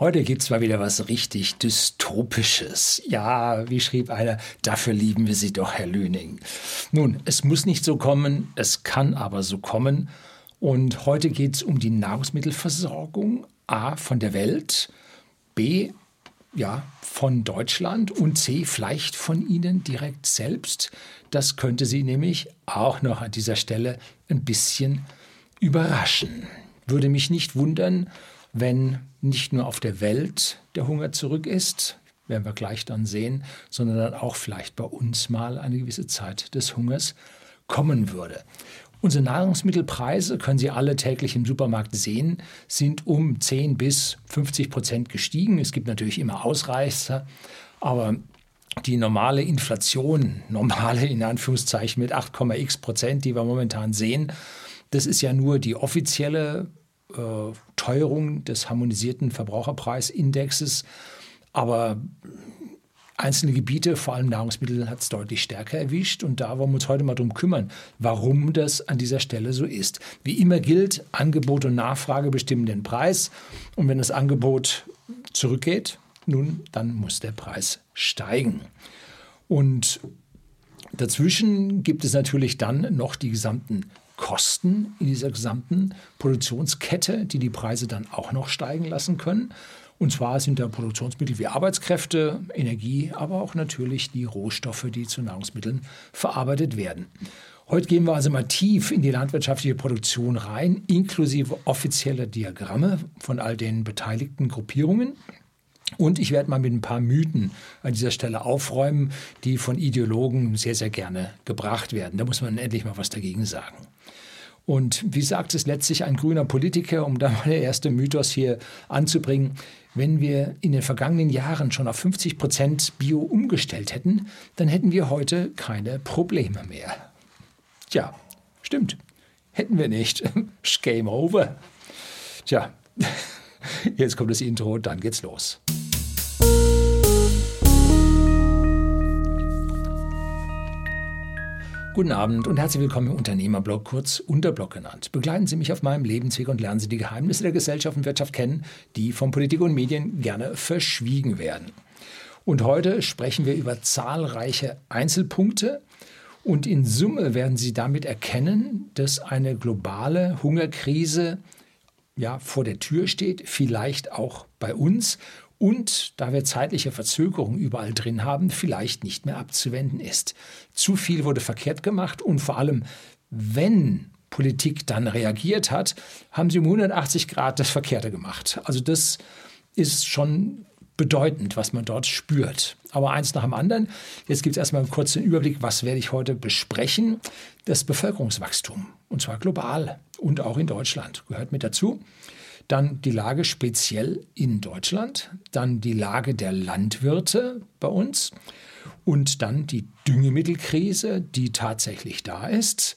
Heute gibt es mal wieder was richtig Dystopisches. Ja, wie schrieb einer, dafür lieben wir Sie doch, Herr Lüning. Nun, es muss nicht so kommen, es kann aber so kommen. Und heute geht es um die Nahrungsmittelversorgung, A von der Welt, B ja, von Deutschland und C vielleicht von Ihnen direkt selbst. Das könnte Sie nämlich auch noch an dieser Stelle ein bisschen überraschen. Würde mich nicht wundern, wenn nicht nur auf der Welt der Hunger zurück ist, werden wir gleich dann sehen, sondern dann auch vielleicht bei uns mal eine gewisse Zeit des Hungers kommen würde. Unsere Nahrungsmittelpreise, können Sie alle täglich im Supermarkt sehen, sind um 10 bis 50 Prozent gestiegen. Es gibt natürlich immer Ausreißer, aber die normale Inflation, normale in Anführungszeichen mit 8,x Prozent, die wir momentan sehen, das ist ja nur die offizielle Teuerung des harmonisierten Verbraucherpreisindexes. Aber einzelne Gebiete, vor allem Nahrungsmittel, hat es deutlich stärker erwischt. Und da wollen wir uns heute mal drum kümmern, warum das an dieser Stelle so ist. Wie immer gilt, Angebot und Nachfrage bestimmen den Preis. Und wenn das Angebot zurückgeht, nun, dann muss der Preis steigen. Und dazwischen gibt es natürlich dann noch die gesamten Kosten in dieser gesamten Produktionskette, die die Preise dann auch noch steigen lassen können. Und zwar sind da Produktionsmittel wie Arbeitskräfte, Energie, aber auch natürlich die Rohstoffe, die zu Nahrungsmitteln verarbeitet werden. Heute gehen wir also mal tief in die landwirtschaftliche Produktion rein, inklusive offizieller Diagramme von all den beteiligten Gruppierungen. Und ich werde mal mit ein paar Mythen an dieser Stelle aufräumen, die von Ideologen sehr, sehr gerne gebracht werden. Da muss man endlich mal was dagegen sagen. Und wie sagt es letztlich ein grüner Politiker, um da mal der erste Mythos hier anzubringen, wenn wir in den vergangenen Jahren schon auf 50 Prozent Bio umgestellt hätten, dann hätten wir heute keine Probleme mehr. Tja, stimmt. Hätten wir nicht. Game over. Tja, jetzt kommt das Intro, dann geht's los. Guten Abend und herzlich willkommen im Unternehmerblog, kurz Unterblog genannt. Begleiten Sie mich auf meinem Lebensweg und lernen Sie die Geheimnisse der Gesellschaft und Wirtschaft kennen, die von Politik und Medien gerne verschwiegen werden. Und heute sprechen wir über zahlreiche Einzelpunkte und in Summe werden Sie damit erkennen, dass eine globale Hungerkrise ja, vor der Tür steht, vielleicht auch bei uns und da wir zeitliche Verzögerungen überall drin haben, vielleicht nicht mehr abzuwenden ist. Zu viel wurde verkehrt gemacht und vor allem, wenn Politik dann reagiert hat, haben sie um 180 Grad das Verkehrte gemacht. Also das ist schon bedeutend, was man dort spürt. Aber eins nach dem anderen. Jetzt gibt es erstmal einen kurzen Überblick, was werde ich heute besprechen. Das Bevölkerungswachstum, und zwar global und auch in Deutschland, gehört mit dazu. Dann die Lage speziell in Deutschland, dann die Lage der Landwirte bei uns und dann die Düngemittelkrise, die tatsächlich da ist,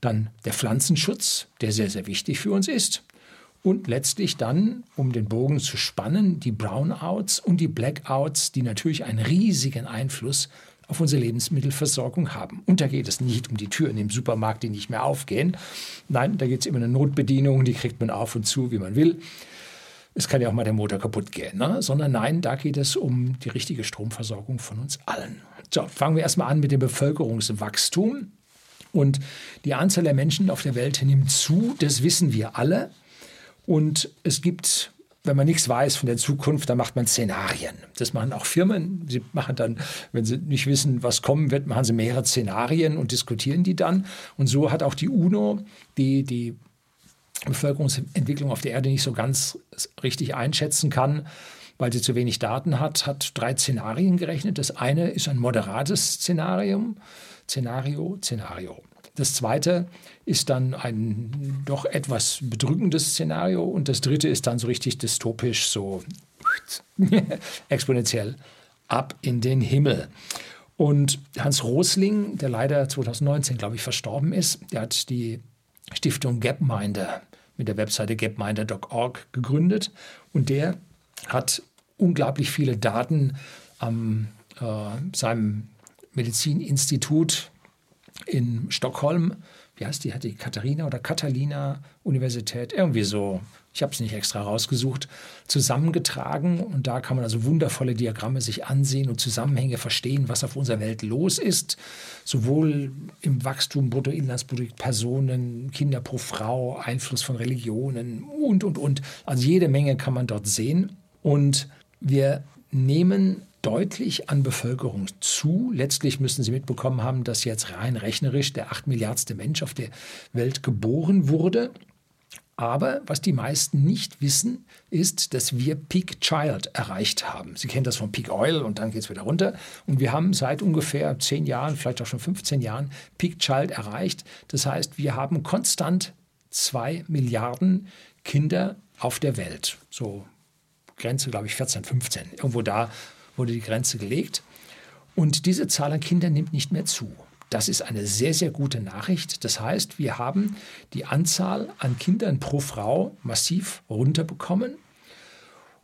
dann der Pflanzenschutz, der sehr, sehr wichtig für uns ist und letztlich dann, um den Bogen zu spannen, die Brownouts und die Blackouts, die natürlich einen riesigen Einfluss auf unsere Lebensmittelversorgung haben. Und da geht es nicht um die Türen im Supermarkt, die nicht mehr aufgehen. Nein, da geht es immer eine Notbedienung, die kriegt man auf und zu, wie man will. Es kann ja auch mal der Motor kaputt gehen, ne? sondern nein, da geht es um die richtige Stromversorgung von uns allen. So, fangen wir erstmal an mit dem Bevölkerungswachstum. Und die Anzahl der Menschen auf der Welt nimmt zu, das wissen wir alle. Und es gibt wenn man nichts weiß von der Zukunft, dann macht man Szenarien. Das machen auch Firmen. Sie machen dann, wenn sie nicht wissen, was kommen wird, machen sie mehrere Szenarien und diskutieren die dann. Und so hat auch die UNO, die die Bevölkerungsentwicklung auf der Erde nicht so ganz richtig einschätzen kann, weil sie zu wenig Daten hat, hat drei Szenarien gerechnet. Das eine ist ein moderates Szenarium, Szenario, Szenario. Das zweite ist dann ein doch etwas bedrückendes Szenario und das dritte ist dann so richtig dystopisch, so exponentiell ab in den Himmel. Und Hans Rosling, der leider 2019, glaube ich, verstorben ist, der hat die Stiftung Gapminder mit der Webseite gapminder.org gegründet und der hat unglaublich viele Daten an äh, seinem Medizininstitut in Stockholm, wie heißt die, hat die Katharina oder Catalina Universität, irgendwie so, ich habe es nicht extra rausgesucht, zusammengetragen. Und da kann man also wundervolle Diagramme sich ansehen und Zusammenhänge verstehen, was auf unserer Welt los ist. Sowohl im Wachstum, Bruttoinlandsprodukt, Personen, Kinder pro Frau, Einfluss von Religionen und, und, und. Also jede Menge kann man dort sehen. Und wir nehmen deutlich an Bevölkerung zu. Letztlich müssen Sie mitbekommen haben, dass jetzt rein rechnerisch der acht Milliardste Mensch auf der Welt geboren wurde. Aber was die meisten nicht wissen, ist, dass wir Peak Child erreicht haben. Sie kennen das von Peak Oil und dann geht es wieder runter. Und wir haben seit ungefähr zehn Jahren, vielleicht auch schon 15 Jahren, Peak Child erreicht. Das heißt, wir haben konstant zwei Milliarden Kinder auf der Welt. So Grenze, glaube ich, 14, 15. Irgendwo da wurde die Grenze gelegt. Und diese Zahl an Kindern nimmt nicht mehr zu. Das ist eine sehr, sehr gute Nachricht. Das heißt, wir haben die Anzahl an Kindern pro Frau massiv runterbekommen.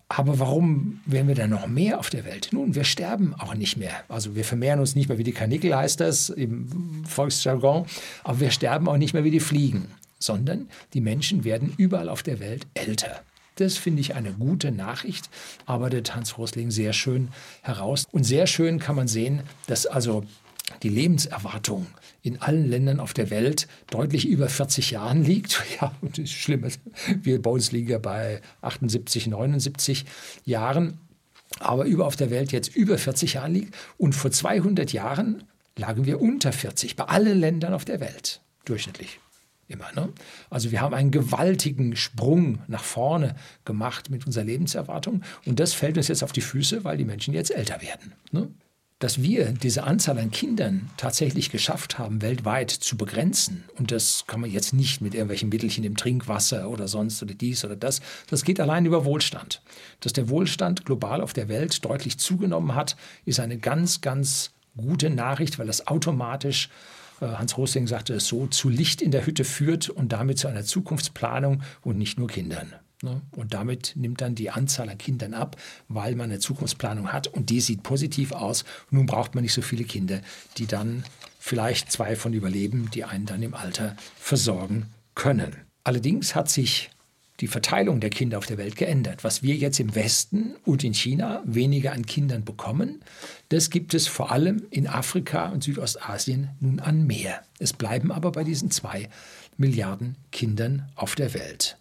Aber warum werden wir dann noch mehr auf der Welt? Nun, wir sterben auch nicht mehr. Also wir vermehren uns nicht mehr wie die Karnickel, heißt das im Volksjargon, aber wir sterben auch nicht mehr wie die Fliegen, sondern die Menschen werden überall auf der Welt älter. Das finde ich eine gute Nachricht, arbeitet Hans Rosling sehr schön heraus. Und sehr schön kann man sehen, dass also die Lebenserwartung in allen Ländern auf der Welt deutlich über 40 Jahren liegt. Ja, das ist schlimm. Wir bei uns liegen ja bei 78, 79 Jahren, aber über auf der Welt jetzt über 40 Jahren liegt. Und vor 200 Jahren lagen wir unter 40 bei allen Ländern auf der Welt durchschnittlich. Immer, ne? Also wir haben einen gewaltigen Sprung nach vorne gemacht mit unserer Lebenserwartung und das fällt uns jetzt auf die Füße, weil die Menschen jetzt älter werden. Ne? dass wir diese Anzahl an Kindern tatsächlich geschafft haben, weltweit zu begrenzen, und das kann man jetzt nicht mit irgendwelchen Mittelchen im Trinkwasser oder sonst oder dies oder das, das geht allein über Wohlstand. Dass der Wohlstand global auf der Welt deutlich zugenommen hat, ist eine ganz, ganz gute Nachricht, weil das automatisch Hans Rosling sagte es so, zu Licht in der Hütte führt und damit zu einer Zukunftsplanung und nicht nur Kindern. Ne? Und damit nimmt dann die Anzahl an Kindern ab, weil man eine Zukunftsplanung hat und die sieht positiv aus. Nun braucht man nicht so viele Kinder, die dann vielleicht zwei von überleben, die einen dann im Alter versorgen können. Allerdings hat sich die Verteilung der Kinder auf der Welt geändert. Was wir jetzt im Westen und in China weniger an Kindern bekommen, das gibt es vor allem in Afrika und Südostasien nun an mehr. Es bleiben aber bei diesen zwei Milliarden Kindern auf der Welt.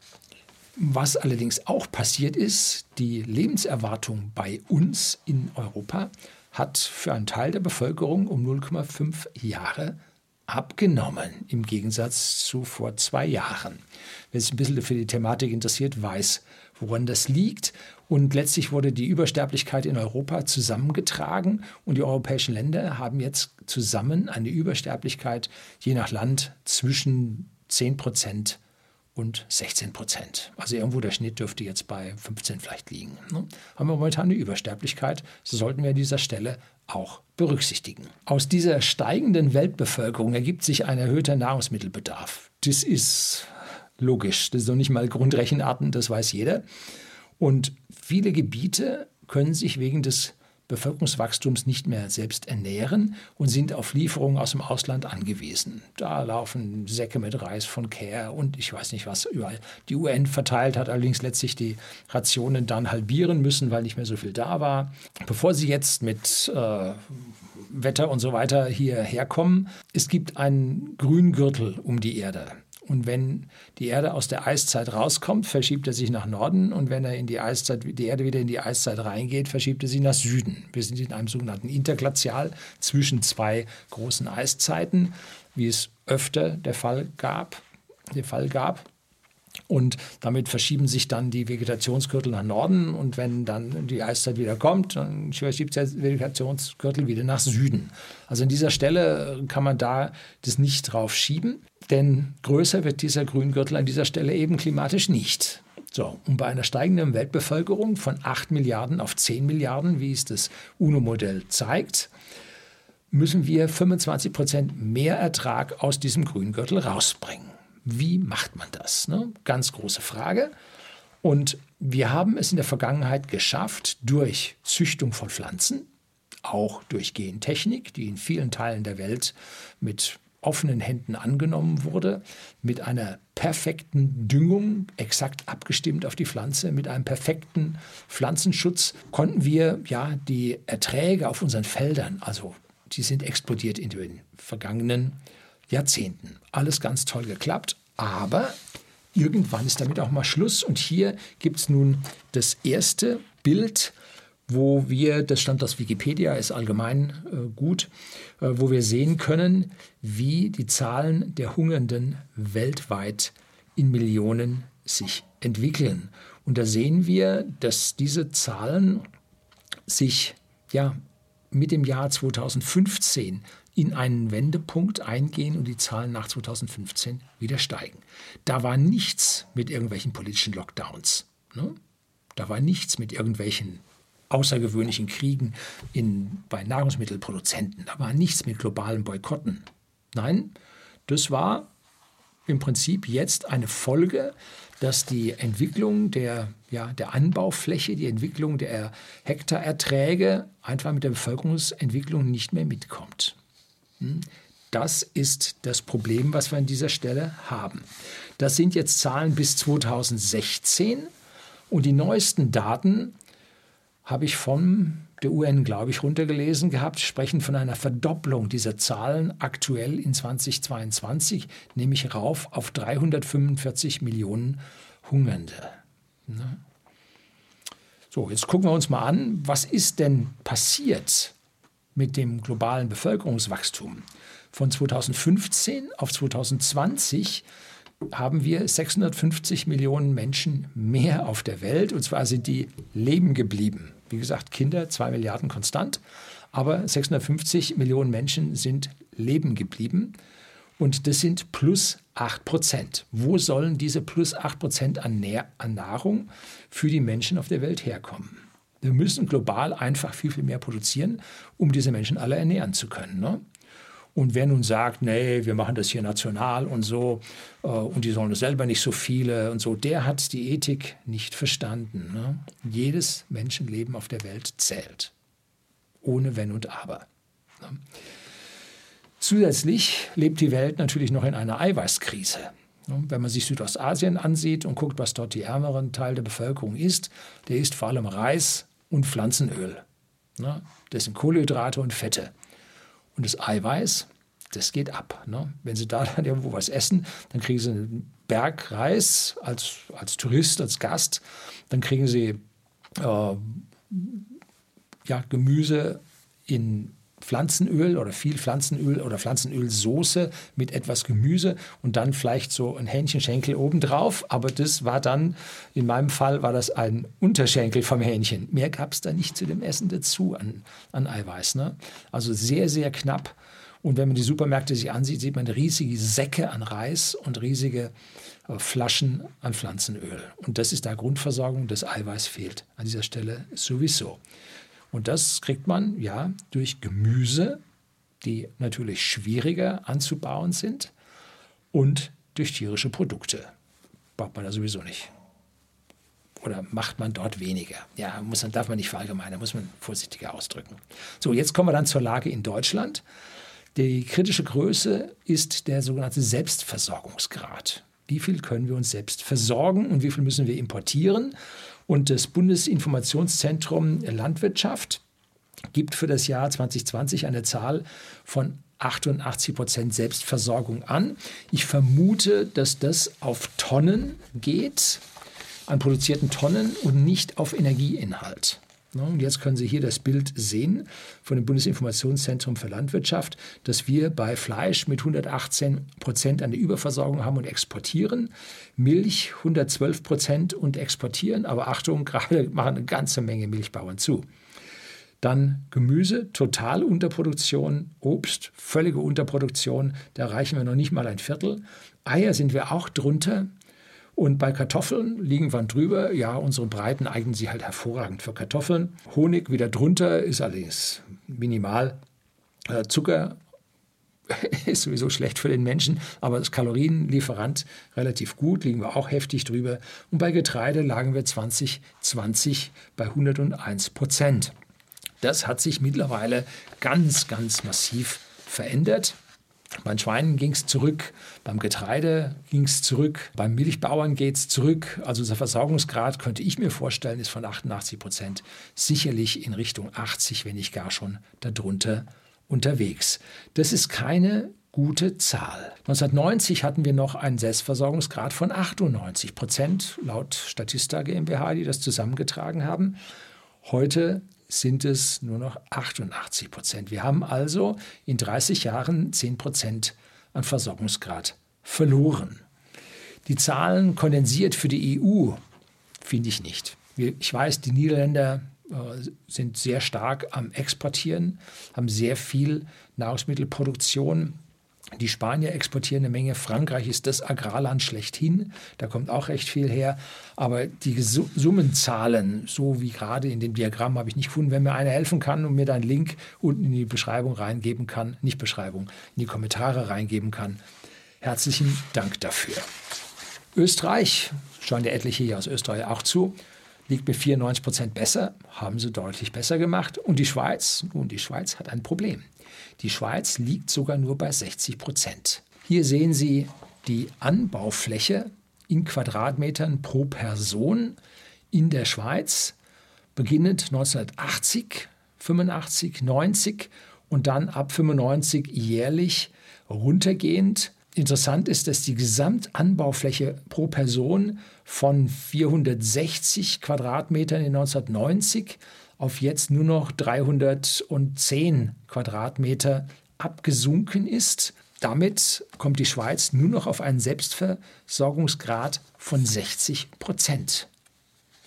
Was allerdings auch passiert ist, die Lebenserwartung bei uns in Europa hat für einen Teil der Bevölkerung um 0,5 Jahre abgenommen, im Gegensatz zu vor zwei Jahren. Wer sich ein bisschen für die Thematik interessiert, weiß, woran das liegt. Und letztlich wurde die Übersterblichkeit in Europa zusammengetragen und die europäischen Länder haben jetzt zusammen eine Übersterblichkeit je nach Land zwischen 10 Prozent und 16 Prozent. Also irgendwo der Schnitt dürfte jetzt bei 15 vielleicht liegen. Ne? Haben wir momentan eine Übersterblichkeit, so sollten wir an dieser Stelle auch berücksichtigen. Aus dieser steigenden Weltbevölkerung ergibt sich ein erhöhter Nahrungsmittelbedarf. Das ist logisch, das ist noch nicht mal Grundrechenarten, das weiß jeder. Und viele Gebiete können sich wegen des Bevölkerungswachstums nicht mehr selbst ernähren und sind auf Lieferungen aus dem Ausland angewiesen. Da laufen Säcke mit Reis von Care und ich weiß nicht was überall. Die UN verteilt hat allerdings letztlich die Rationen dann halbieren müssen, weil nicht mehr so viel da war. Bevor sie jetzt mit äh, Wetter und so weiter hierher kommen, es gibt einen Grüngürtel um die Erde. Und wenn die Erde aus der Eiszeit rauskommt, verschiebt er sich nach Norden. Und wenn er in die Eiszeit, die Erde wieder in die Eiszeit reingeht, verschiebt er sich nach Süden. Wir sind in einem sogenannten Interglazial zwischen zwei großen Eiszeiten, wie es öfter der Fall gab. Der Fall gab. Und damit verschieben sich dann die Vegetationsgürtel nach Norden. Und wenn dann die Eiszeit wieder kommt, dann verschiebt der Vegetationsgürtel wieder nach Süden. Also an dieser Stelle kann man da das nicht drauf schieben, denn größer wird dieser Grüngürtel an dieser Stelle eben klimatisch nicht. So, und bei einer steigenden Weltbevölkerung von 8 Milliarden auf 10 Milliarden, wie es das UNO-Modell zeigt, müssen wir 25 Prozent mehr Ertrag aus diesem Grüngürtel rausbringen. Wie macht man das? Ne? Ganz große Frage. Und wir haben es in der Vergangenheit geschafft, durch Züchtung von Pflanzen, auch durch Gentechnik, die in vielen Teilen der Welt mit offenen Händen angenommen wurde, mit einer perfekten Düngung, exakt abgestimmt auf die Pflanze, mit einem perfekten Pflanzenschutz, konnten wir ja die Erträge auf unseren Feldern, also die sind explodiert in den vergangenen Jahrzehnten. Alles ganz toll geklappt, aber irgendwann ist damit auch mal Schluss. Und hier gibt es nun das erste Bild, wo wir, das stand aus Wikipedia, ist allgemein äh, gut, äh, wo wir sehen können, wie die Zahlen der Hungernden weltweit in Millionen sich entwickeln. Und da sehen wir, dass diese Zahlen sich ja mit dem Jahr 2015 in einen Wendepunkt eingehen und die Zahlen nach 2015 wieder steigen. Da war nichts mit irgendwelchen politischen Lockdowns. Ne? Da war nichts mit irgendwelchen außergewöhnlichen Kriegen in, bei Nahrungsmittelproduzenten. Da war nichts mit globalen Boykotten. Nein, das war im Prinzip jetzt eine Folge, dass die Entwicklung der, ja, der Anbaufläche, die Entwicklung der Hektarerträge einfach mit der Bevölkerungsentwicklung nicht mehr mitkommt. Das ist das Problem, was wir an dieser Stelle haben. Das sind jetzt Zahlen bis 2016 und die neuesten Daten habe ich von der UN, glaube ich, runtergelesen gehabt, sprechen von einer Verdopplung dieser Zahlen aktuell in 2022, nämlich rauf auf 345 Millionen Hungernde. Ne? So, jetzt gucken wir uns mal an, was ist denn passiert mit dem globalen Bevölkerungswachstum? Von 2015 auf 2020 haben wir 650 Millionen Menschen mehr auf der Welt und zwar sind die leben geblieben. Wie gesagt, Kinder, zwei Milliarden konstant, aber 650 Millionen Menschen sind leben geblieben und das sind plus 8 Prozent. Wo sollen diese plus 8 Prozent an Nahrung für die Menschen auf der Welt herkommen? Wir müssen global einfach viel, viel mehr produzieren, um diese Menschen alle ernähren zu können. Ne? Und wer nun sagt, nee, wir machen das hier national und so, äh, und die sollen das selber nicht so viele und so, der hat die Ethik nicht verstanden. Ne? Jedes Menschenleben auf der Welt zählt. Ohne Wenn und Aber. Ne? Zusätzlich lebt die Welt natürlich noch in einer Eiweißkrise. Ne? Wenn man sich Südostasien ansieht und guckt, was dort die ärmeren Teil der Bevölkerung isst, der isst vor allem Reis und Pflanzenöl. Ne? Das sind Kohlenhydrate und Fette. Und das Eiweiß, das geht ab. Ne? Wenn Sie da dann irgendwo was essen, dann kriegen Sie einen Berg Reis als, als Tourist, als Gast. Dann kriegen Sie äh, ja, Gemüse in Pflanzenöl oder viel Pflanzenöl oder Pflanzenölsoße mit etwas Gemüse und dann vielleicht so ein Hähnchenschenkel obendrauf. Aber das war dann, in meinem Fall war das ein Unterschenkel vom Hähnchen. Mehr gab es da nicht zu dem Essen dazu an, an Eiweiß. Ne? Also sehr, sehr knapp. Und wenn man die Supermärkte sich ansieht, sieht man riesige Säcke an Reis und riesige äh, Flaschen an Pflanzenöl. Und das ist da Grundversorgung, das Eiweiß fehlt an dieser Stelle sowieso. Und das kriegt man ja durch Gemüse, die natürlich schwieriger anzubauen sind, und durch tierische Produkte. Braucht man da sowieso nicht. Oder macht man dort weniger? Ja, muss, darf man nicht verallgemeinern, muss man vorsichtiger ausdrücken. So, jetzt kommen wir dann zur Lage in Deutschland. Die kritische Größe ist der sogenannte Selbstversorgungsgrad. Wie viel können wir uns selbst versorgen und wie viel müssen wir importieren? Und das Bundesinformationszentrum Landwirtschaft gibt für das Jahr 2020 eine Zahl von 88 Prozent Selbstversorgung an. Ich vermute, dass das auf Tonnen geht, an produzierten Tonnen und nicht auf Energieinhalt. Und jetzt können Sie hier das Bild sehen von dem Bundesinformationszentrum für Landwirtschaft, dass wir bei Fleisch mit 118 Prozent eine Überversorgung haben und exportieren, Milch 112 Prozent und exportieren, aber Achtung, gerade machen eine ganze Menge Milchbauern zu. Dann Gemüse, total Unterproduktion, Obst, völlige Unterproduktion, da erreichen wir noch nicht mal ein Viertel. Eier sind wir auch drunter, und bei Kartoffeln liegen wir drüber. Ja, unsere Breiten eignen sich halt hervorragend für Kartoffeln. Honig wieder drunter ist allerdings minimal. Äh, Zucker ist sowieso schlecht für den Menschen, aber das Kalorienlieferant relativ gut, liegen wir auch heftig drüber. Und bei Getreide lagen wir 2020 bei 101 Prozent. Das hat sich mittlerweile ganz, ganz massiv verändert. Beim Schweinen ging es zurück, beim Getreide ging es zurück, beim Milchbauern geht es zurück. Also unser Versorgungsgrad, könnte ich mir vorstellen, ist von 88 Prozent sicherlich in Richtung 80, wenn nicht gar schon darunter unterwegs. Das ist keine gute Zahl. 1990 hatten wir noch einen Selbstversorgungsgrad von 98 Prozent, laut Statista GmbH, die das zusammengetragen haben. Heute sind es nur noch 88 Prozent. Wir haben also in 30 Jahren 10 Prozent an Versorgungsgrad verloren. Die Zahlen kondensiert für die EU finde ich nicht. Ich weiß, die Niederländer äh, sind sehr stark am Exportieren, haben sehr viel Nahrungsmittelproduktion die Spanier exportieren eine Menge. Frankreich ist das Agrarland schlechthin. Da kommt auch recht viel her. Aber die Summenzahlen, so wie gerade in dem Diagramm, habe ich nicht gefunden. Wenn mir einer helfen kann und mir da einen Link unten in die Beschreibung reingeben kann, nicht Beschreibung, in die Kommentare reingeben kann, herzlichen Dank dafür. Österreich, schauen ja etliche hier aus Österreich auch zu, liegt mit 94 Prozent besser, haben sie deutlich besser gemacht. Und die Schweiz, nun, die Schweiz hat ein Problem. Die Schweiz liegt sogar nur bei 60 Prozent. Hier sehen Sie die Anbaufläche in Quadratmetern pro Person in der Schweiz, beginnend 1980, 85, 90 und dann ab 95 jährlich runtergehend. Interessant ist, dass die Gesamtanbaufläche pro Person von 460 Quadratmetern in 1990 auf jetzt nur noch 310 Quadratmeter abgesunken ist. Damit kommt die Schweiz nur noch auf einen Selbstversorgungsgrad von 60 Prozent.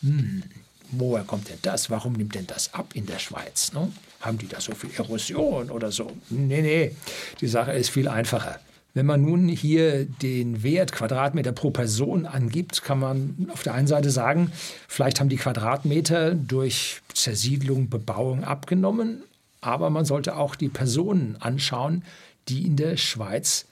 Hm, woher kommt denn das? Warum nimmt denn das ab in der Schweiz? Ne? Haben die da so viel Erosion oder so? Nee, nee, die Sache ist viel einfacher. Wenn man nun hier den Wert Quadratmeter pro Person angibt, kann man auf der einen Seite sagen, vielleicht haben die Quadratmeter durch Zersiedlung, Bebauung abgenommen, aber man sollte auch die Personen anschauen, die in der Schweiz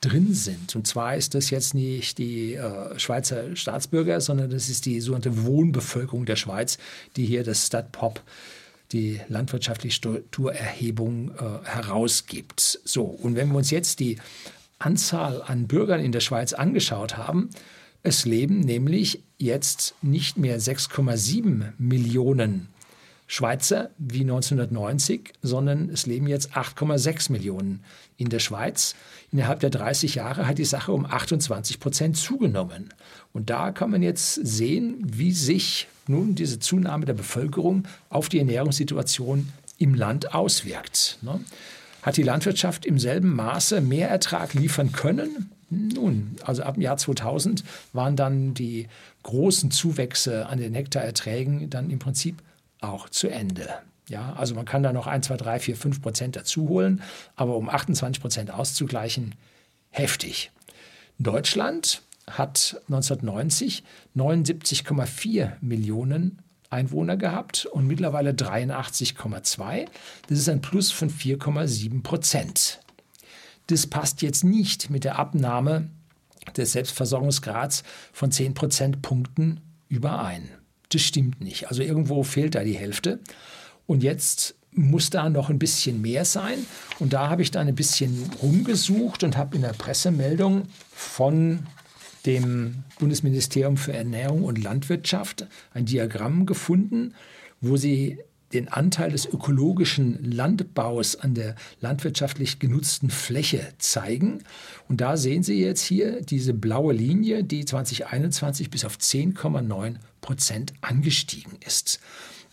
drin sind. Und zwar ist das jetzt nicht die äh, Schweizer Staatsbürger, sondern das ist die sogenannte Wohnbevölkerung der Schweiz, die hier das StatPop die landwirtschaftliche Strukturerhebung äh, herausgibt. So, und wenn wir uns jetzt die Anzahl an Bürgern in der Schweiz angeschaut haben, es leben nämlich jetzt nicht mehr 6,7 Millionen Schweizer wie 1990, sondern es leben jetzt 8,6 Millionen in der Schweiz. Innerhalb der 30 Jahre hat die Sache um 28 Prozent zugenommen. Und da kann man jetzt sehen, wie sich nun diese Zunahme der Bevölkerung auf die Ernährungssituation im Land auswirkt. Ne? Hat die Landwirtschaft im selben Maße mehr Ertrag liefern können? Nun, also ab dem Jahr 2000 waren dann die großen Zuwächse an den Hektarerträgen dann im Prinzip auch zu Ende. Ja, also man kann da noch 1, 2, 3, 4, 5 Prozent dazu holen, aber um 28 Prozent auszugleichen, heftig. Deutschland hat 1990 79,4 Millionen Einwohner gehabt und mittlerweile 83,2. Das ist ein Plus von 4,7 Prozent. Das passt jetzt nicht mit der Abnahme des Selbstversorgungsgrads von 10 Prozentpunkten überein. Das stimmt nicht. Also irgendwo fehlt da die Hälfte. Und jetzt muss da noch ein bisschen mehr sein. Und da habe ich dann ein bisschen rumgesucht und habe in der Pressemeldung von dem Bundesministerium für Ernährung und Landwirtschaft ein Diagramm gefunden, wo sie den Anteil des ökologischen Landbaus an der landwirtschaftlich genutzten Fläche zeigen. Und da sehen Sie jetzt hier diese blaue Linie, die 2021 bis auf 10,9 Prozent angestiegen ist.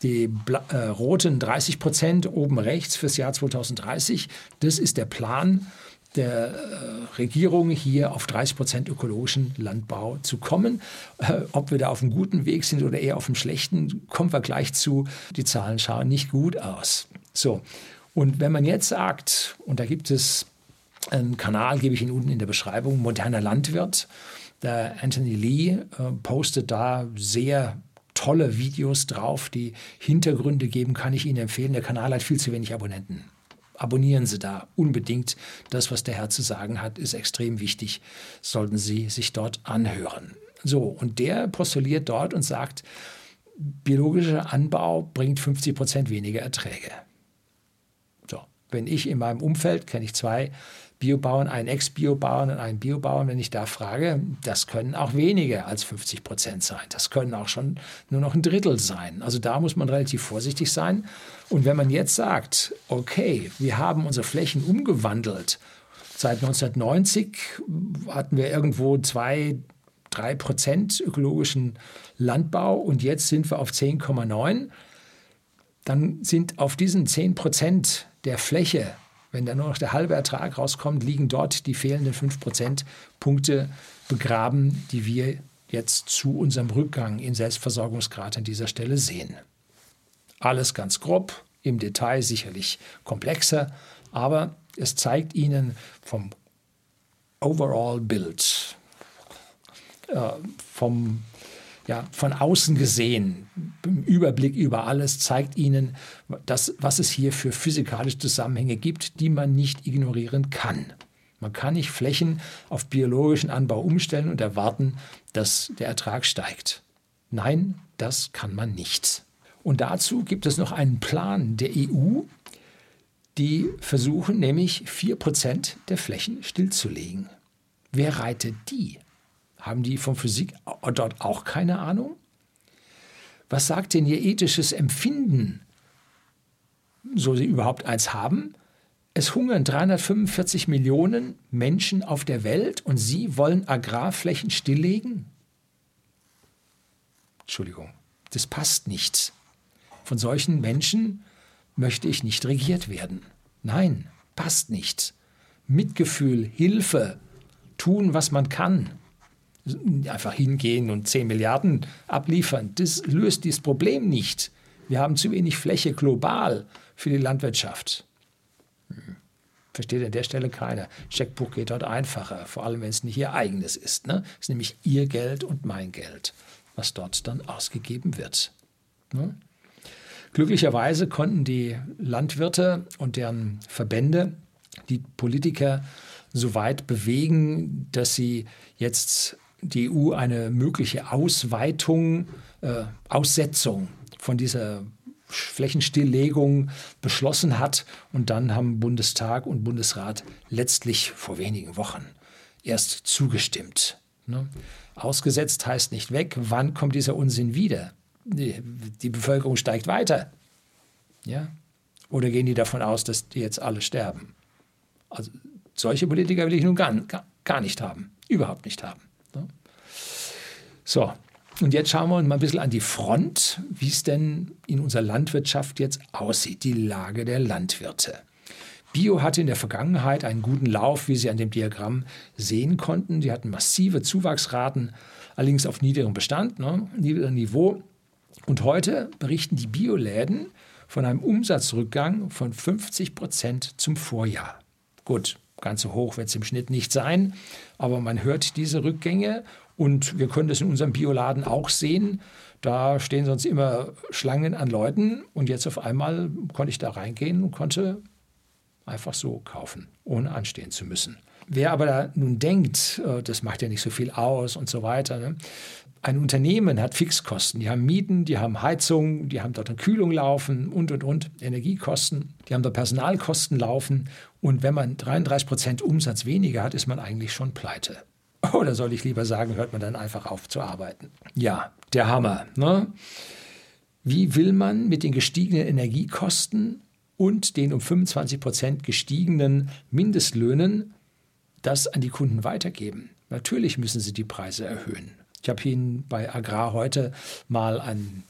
Die äh, roten 30 Prozent oben rechts fürs Jahr 2030, das ist der Plan der äh, Regierung, hier auf 30 Prozent ökologischen Landbau zu kommen. Äh, ob wir da auf einem guten Weg sind oder eher auf einem schlechten, kommen wir gleich zu. Die Zahlen schauen nicht gut aus. So, und wenn man jetzt sagt, und da gibt es einen Kanal, gebe ich Ihnen unten in der Beschreibung, moderner Landwirt, der Anthony Lee äh, postet da sehr tolle Videos drauf, die Hintergründe geben, kann ich Ihnen empfehlen. Der Kanal hat viel zu wenig Abonnenten abonnieren Sie da unbedingt. Das, was der Herr zu sagen hat, ist extrem wichtig. Sollten Sie sich dort anhören. So, und der postuliert dort und sagt, biologischer Anbau bringt 50 Prozent weniger Erträge. So, wenn ich in meinem Umfeld, kenne ich zwei Biobauern, einen Ex-Biobauern und einen Biobauern, wenn ich da frage, das können auch weniger als 50 Prozent sein. Das können auch schon nur noch ein Drittel sein. Also da muss man relativ vorsichtig sein. Und wenn man jetzt sagt, okay, wir haben unsere Flächen umgewandelt, seit 1990 hatten wir irgendwo zwei, drei Prozent ökologischen Landbau und jetzt sind wir auf 10,9. Dann sind auf diesen 10 Prozent der Fläche wenn da nur noch der halbe Ertrag rauskommt, liegen dort die fehlenden 5 Prozentpunkte begraben, die wir jetzt zu unserem Rückgang im Selbstversorgungsgrad an dieser Stelle sehen. Alles ganz grob, im Detail sicherlich komplexer, aber es zeigt Ihnen vom Overall-Bild, äh, vom ja, von außen gesehen, im Überblick über alles, zeigt Ihnen, das, was es hier für physikalische Zusammenhänge gibt, die man nicht ignorieren kann. Man kann nicht Flächen auf biologischen Anbau umstellen und erwarten, dass der Ertrag steigt. Nein, das kann man nicht. Und dazu gibt es noch einen Plan der EU, die versuchen nämlich 4% der Flächen stillzulegen. Wer reitet die? Haben die von Physik dort auch keine Ahnung? Was sagt denn ihr ethisches Empfinden, so sie überhaupt eins haben? Es hungern 345 Millionen Menschen auf der Welt und Sie wollen Agrarflächen stilllegen? Entschuldigung, das passt nicht. Von solchen Menschen möchte ich nicht regiert werden. Nein, passt nicht. Mitgefühl, Hilfe, tun, was man kann einfach hingehen und 10 Milliarden abliefern. Das löst dieses Problem nicht. Wir haben zu wenig Fläche global für die Landwirtschaft. Versteht an der Stelle keiner. Checkbuch geht dort einfacher, vor allem wenn es nicht ihr eigenes ist. Ne? Es ist nämlich ihr Geld und mein Geld, was dort dann ausgegeben wird. Ne? Glücklicherweise konnten die Landwirte und deren Verbände die Politiker so weit bewegen, dass sie jetzt die EU eine mögliche Ausweitung, äh, Aussetzung von dieser Flächenstilllegung beschlossen hat. Und dann haben Bundestag und Bundesrat letztlich vor wenigen Wochen erst zugestimmt. Ne? Ausgesetzt heißt nicht weg. Wann kommt dieser Unsinn wieder? Die, die Bevölkerung steigt weiter. Ja? Oder gehen die davon aus, dass die jetzt alle sterben? Also solche Politiker will ich nun gar, gar nicht haben. Überhaupt nicht haben. So, und jetzt schauen wir uns mal ein bisschen an die Front, wie es denn in unserer Landwirtschaft jetzt aussieht, die Lage der Landwirte. Bio hatte in der Vergangenheit einen guten Lauf, wie Sie an dem Diagramm sehen konnten. Die hatten massive Zuwachsraten, allerdings auf niedrigem Bestand, ne, niedrigem Niveau. Und heute berichten die Bioläden von einem Umsatzrückgang von 50 Prozent zum Vorjahr. Gut, ganz so hoch wird es im Schnitt nicht sein, aber man hört diese Rückgänge und wir können das in unserem Bioladen auch sehen. Da stehen sonst immer Schlangen an Leuten und jetzt auf einmal konnte ich da reingehen und konnte einfach so kaufen, ohne anstehen zu müssen. Wer aber da nun denkt, äh, das macht ja nicht so viel aus und so weiter, ne? ein Unternehmen hat Fixkosten. Die haben Mieten, die haben Heizung, die haben dort eine Kühlung laufen und, und, und, Energiekosten. Die haben dort Personalkosten laufen. Und wenn man 33 Prozent Umsatz weniger hat, ist man eigentlich schon pleite. Oder soll ich lieber sagen, hört man dann einfach auf zu arbeiten? Ja, der Hammer. Ne? Wie will man mit den gestiegenen Energiekosten und den um 25 Prozent gestiegenen Mindestlöhnen das an die Kunden weitergeben? Natürlich müssen sie die Preise erhöhen. Ich habe Ihnen bei Agrar heute mal einen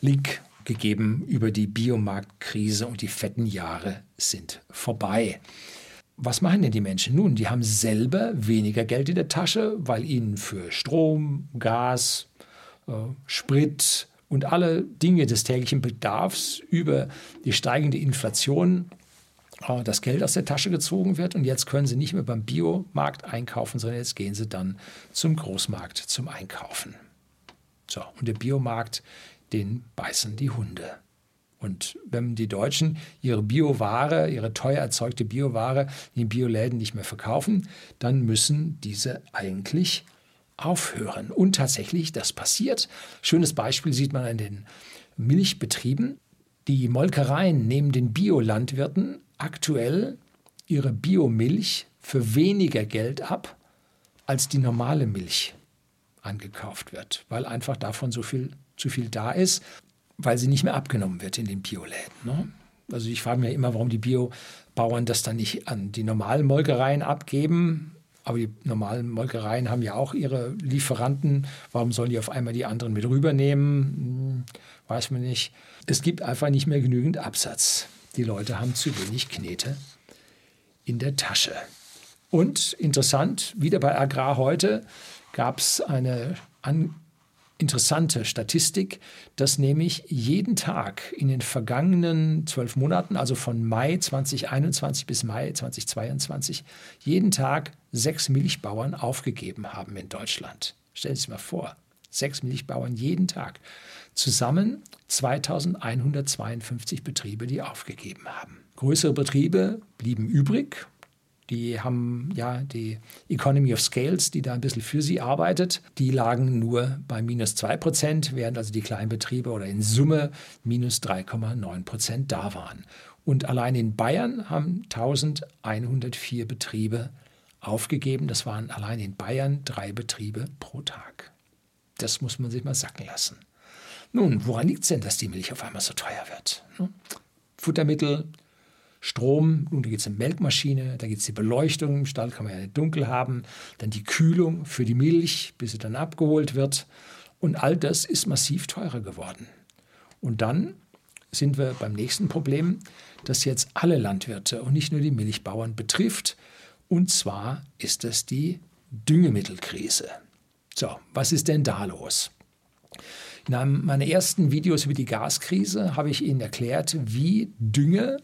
Link gegeben über die Biomarktkrise und die fetten Jahre sind vorbei. Was machen denn die Menschen? Nun, die haben selber weniger Geld in der Tasche, weil ihnen für Strom, Gas, äh, Sprit und alle Dinge des täglichen Bedarfs über die steigende Inflation äh, das Geld aus der Tasche gezogen wird. Und jetzt können sie nicht mehr beim Biomarkt einkaufen, sondern jetzt gehen sie dann zum Großmarkt zum Einkaufen. So, und der Biomarkt, den beißen die Hunde. Und wenn die Deutschen ihre Bioware, ihre teuer erzeugte Bioware in den Bioläden nicht mehr verkaufen, dann müssen diese eigentlich aufhören. Und tatsächlich, das passiert. Schönes Beispiel sieht man an den Milchbetrieben. Die Molkereien nehmen den Biolandwirten aktuell ihre Biomilch für weniger Geld ab, als die normale Milch angekauft wird, weil einfach davon so viel zu viel da ist, weil sie nicht mehr abgenommen wird in den Bioläden. Ne? Also ich frage mich immer, warum die Biobauern das dann nicht an die normalen Molkereien abgeben. Aber die normalen Molkereien haben ja auch ihre Lieferanten. Warum sollen die auf einmal die anderen mit rübernehmen? Hm, weiß man nicht. Es gibt einfach nicht mehr genügend Absatz. Die Leute haben zu wenig Knete in der Tasche. Und interessant, wieder bei Agrar heute gab es eine an interessante Statistik, dass nämlich jeden Tag in den vergangenen zwölf Monaten, also von Mai 2021 bis Mai 2022, jeden Tag sechs Milchbauern aufgegeben haben in Deutschland. Stellen Sie sich mal vor, sechs Milchbauern jeden Tag. Zusammen 2152 Betriebe, die aufgegeben haben. Größere Betriebe blieben übrig, die haben ja die Economy of Scales, die da ein bisschen für sie arbeitet. Die lagen nur bei minus 2 Prozent, während also die kleinen Betriebe oder in Summe minus 3,9 Prozent da waren. Und allein in Bayern haben 1104 Betriebe aufgegeben. Das waren allein in Bayern drei Betriebe pro Tag. Das muss man sich mal sacken lassen. Nun, woran liegt es denn, dass die Milch auf einmal so teuer wird? Futtermittel, Strom, nun da gibt es eine Melkmaschine, da gibt es die Beleuchtung, im Stall kann man ja nicht dunkel haben, dann die Kühlung für die Milch, bis sie dann abgeholt wird. Und all das ist massiv teurer geworden. Und dann sind wir beim nächsten Problem, das jetzt alle Landwirte und nicht nur die Milchbauern betrifft. Und zwar ist es die Düngemittelkrise. So, was ist denn da los? In einem meiner ersten Videos über die Gaskrise habe ich Ihnen erklärt, wie Dünge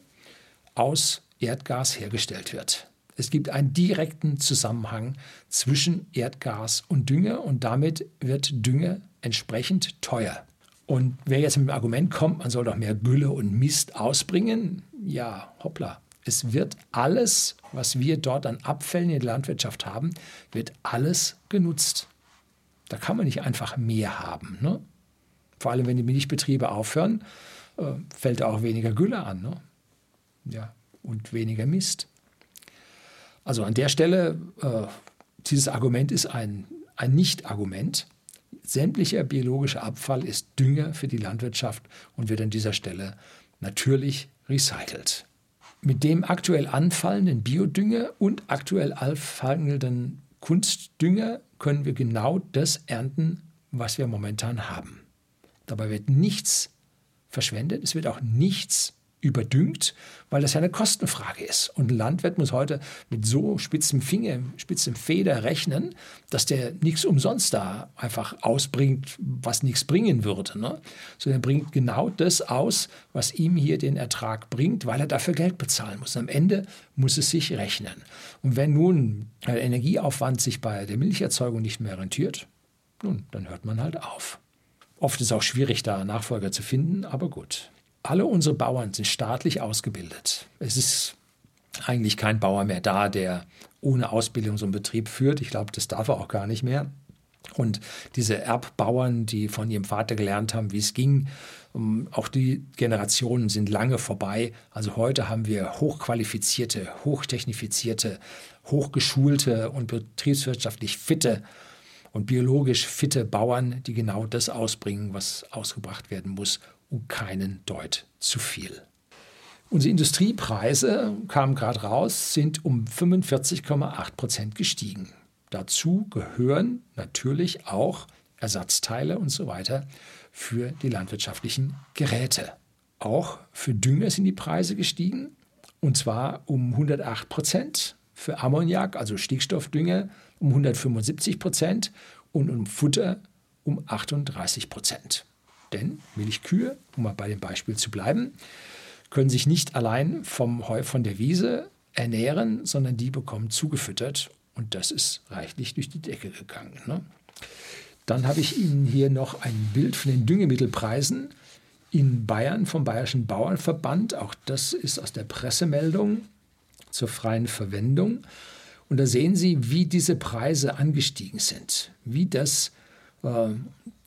aus Erdgas hergestellt wird. Es gibt einen direkten Zusammenhang zwischen Erdgas und Dünger und damit wird Dünger entsprechend teuer. Und wer jetzt mit dem Argument kommt, man soll doch mehr Gülle und Mist ausbringen, ja, hoppla. Es wird alles, was wir dort an Abfällen in der Landwirtschaft haben, wird alles genutzt. Da kann man nicht einfach mehr haben. Ne? Vor allem, wenn die Milchbetriebe aufhören, äh, fällt auch weniger Gülle an. Ne? Ja, und weniger Mist. Also an der Stelle, äh, dieses Argument ist ein, ein Nicht-Argument. Sämtlicher biologischer Abfall ist Dünger für die Landwirtschaft und wird an dieser Stelle natürlich recycelt. Mit dem aktuell anfallenden Biodünger und aktuell anfallenden Kunstdünger können wir genau das ernten, was wir momentan haben. Dabei wird nichts verschwendet, es wird auch nichts überdüngt, weil das ja eine Kostenfrage ist. Und ein Landwirt muss heute mit so spitzem Finger, spitzem Feder rechnen, dass der nichts umsonst da einfach ausbringt, was nichts bringen würde. Ne? Sondern er bringt genau das aus, was ihm hier den Ertrag bringt, weil er dafür Geld bezahlen muss. Am Ende muss es sich rechnen. Und wenn nun der Energieaufwand sich bei der Milcherzeugung nicht mehr rentiert, nun, dann hört man halt auf. Oft ist es auch schwierig, da Nachfolger zu finden, aber gut. Alle unsere Bauern sind staatlich ausgebildet. Es ist eigentlich kein Bauer mehr da, der ohne Ausbildung so einen Betrieb führt. Ich glaube, das darf er auch gar nicht mehr. Und diese Erbbauern, die von ihrem Vater gelernt haben, wie es ging, ähm, auch die Generationen sind lange vorbei. Also heute haben wir hochqualifizierte, hochtechnifizierte, hochgeschulte und betriebswirtschaftlich fitte und biologisch fitte Bauern, die genau das ausbringen, was ausgebracht werden muss, und keinen Deut zu viel. Unsere Industriepreise, kamen gerade raus, sind um 45,8 Prozent gestiegen. Dazu gehören natürlich auch Ersatzteile und so weiter für die landwirtschaftlichen Geräte. Auch für Dünger sind die Preise gestiegen und zwar um 108 Prozent. Für Ammoniak, also Stickstoffdünger, um 175 Prozent und um Futter um 38 Prozent. Denn Milchkühe, um mal bei dem Beispiel zu bleiben, können sich nicht allein vom Heu von der Wiese ernähren, sondern die bekommen zugefüttert und das ist reichlich durch die Decke gegangen. Ne? Dann habe ich Ihnen hier noch ein Bild von den Düngemittelpreisen in Bayern vom Bayerischen Bauernverband. Auch das ist aus der Pressemeldung zur freien Verwendung. Und da sehen Sie, wie diese Preise angestiegen sind, wie das, äh,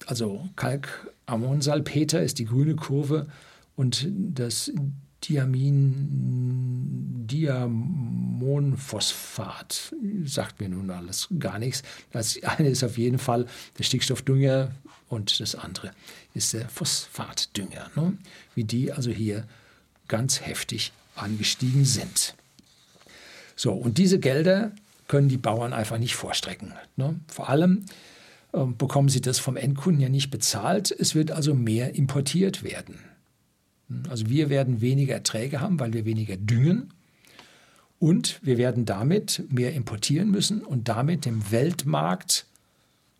also Kalk Ammonsalpeter ist die grüne Kurve und das, Diamin, Diamonphosphat, sagt mir nun alles gar nichts. Das eine ist auf jeden Fall der Stickstoffdünger und das andere ist der Phosphatdünger, ne? wie die also hier ganz heftig angestiegen sind. So, und diese Gelder können die Bauern einfach nicht vorstrecken. Ne? Vor allem bekommen sie das vom Endkunden ja nicht bezahlt. Es wird also mehr importiert werden. Also wir werden weniger Erträge haben, weil wir weniger düngen. Und wir werden damit mehr importieren müssen und damit dem Weltmarkt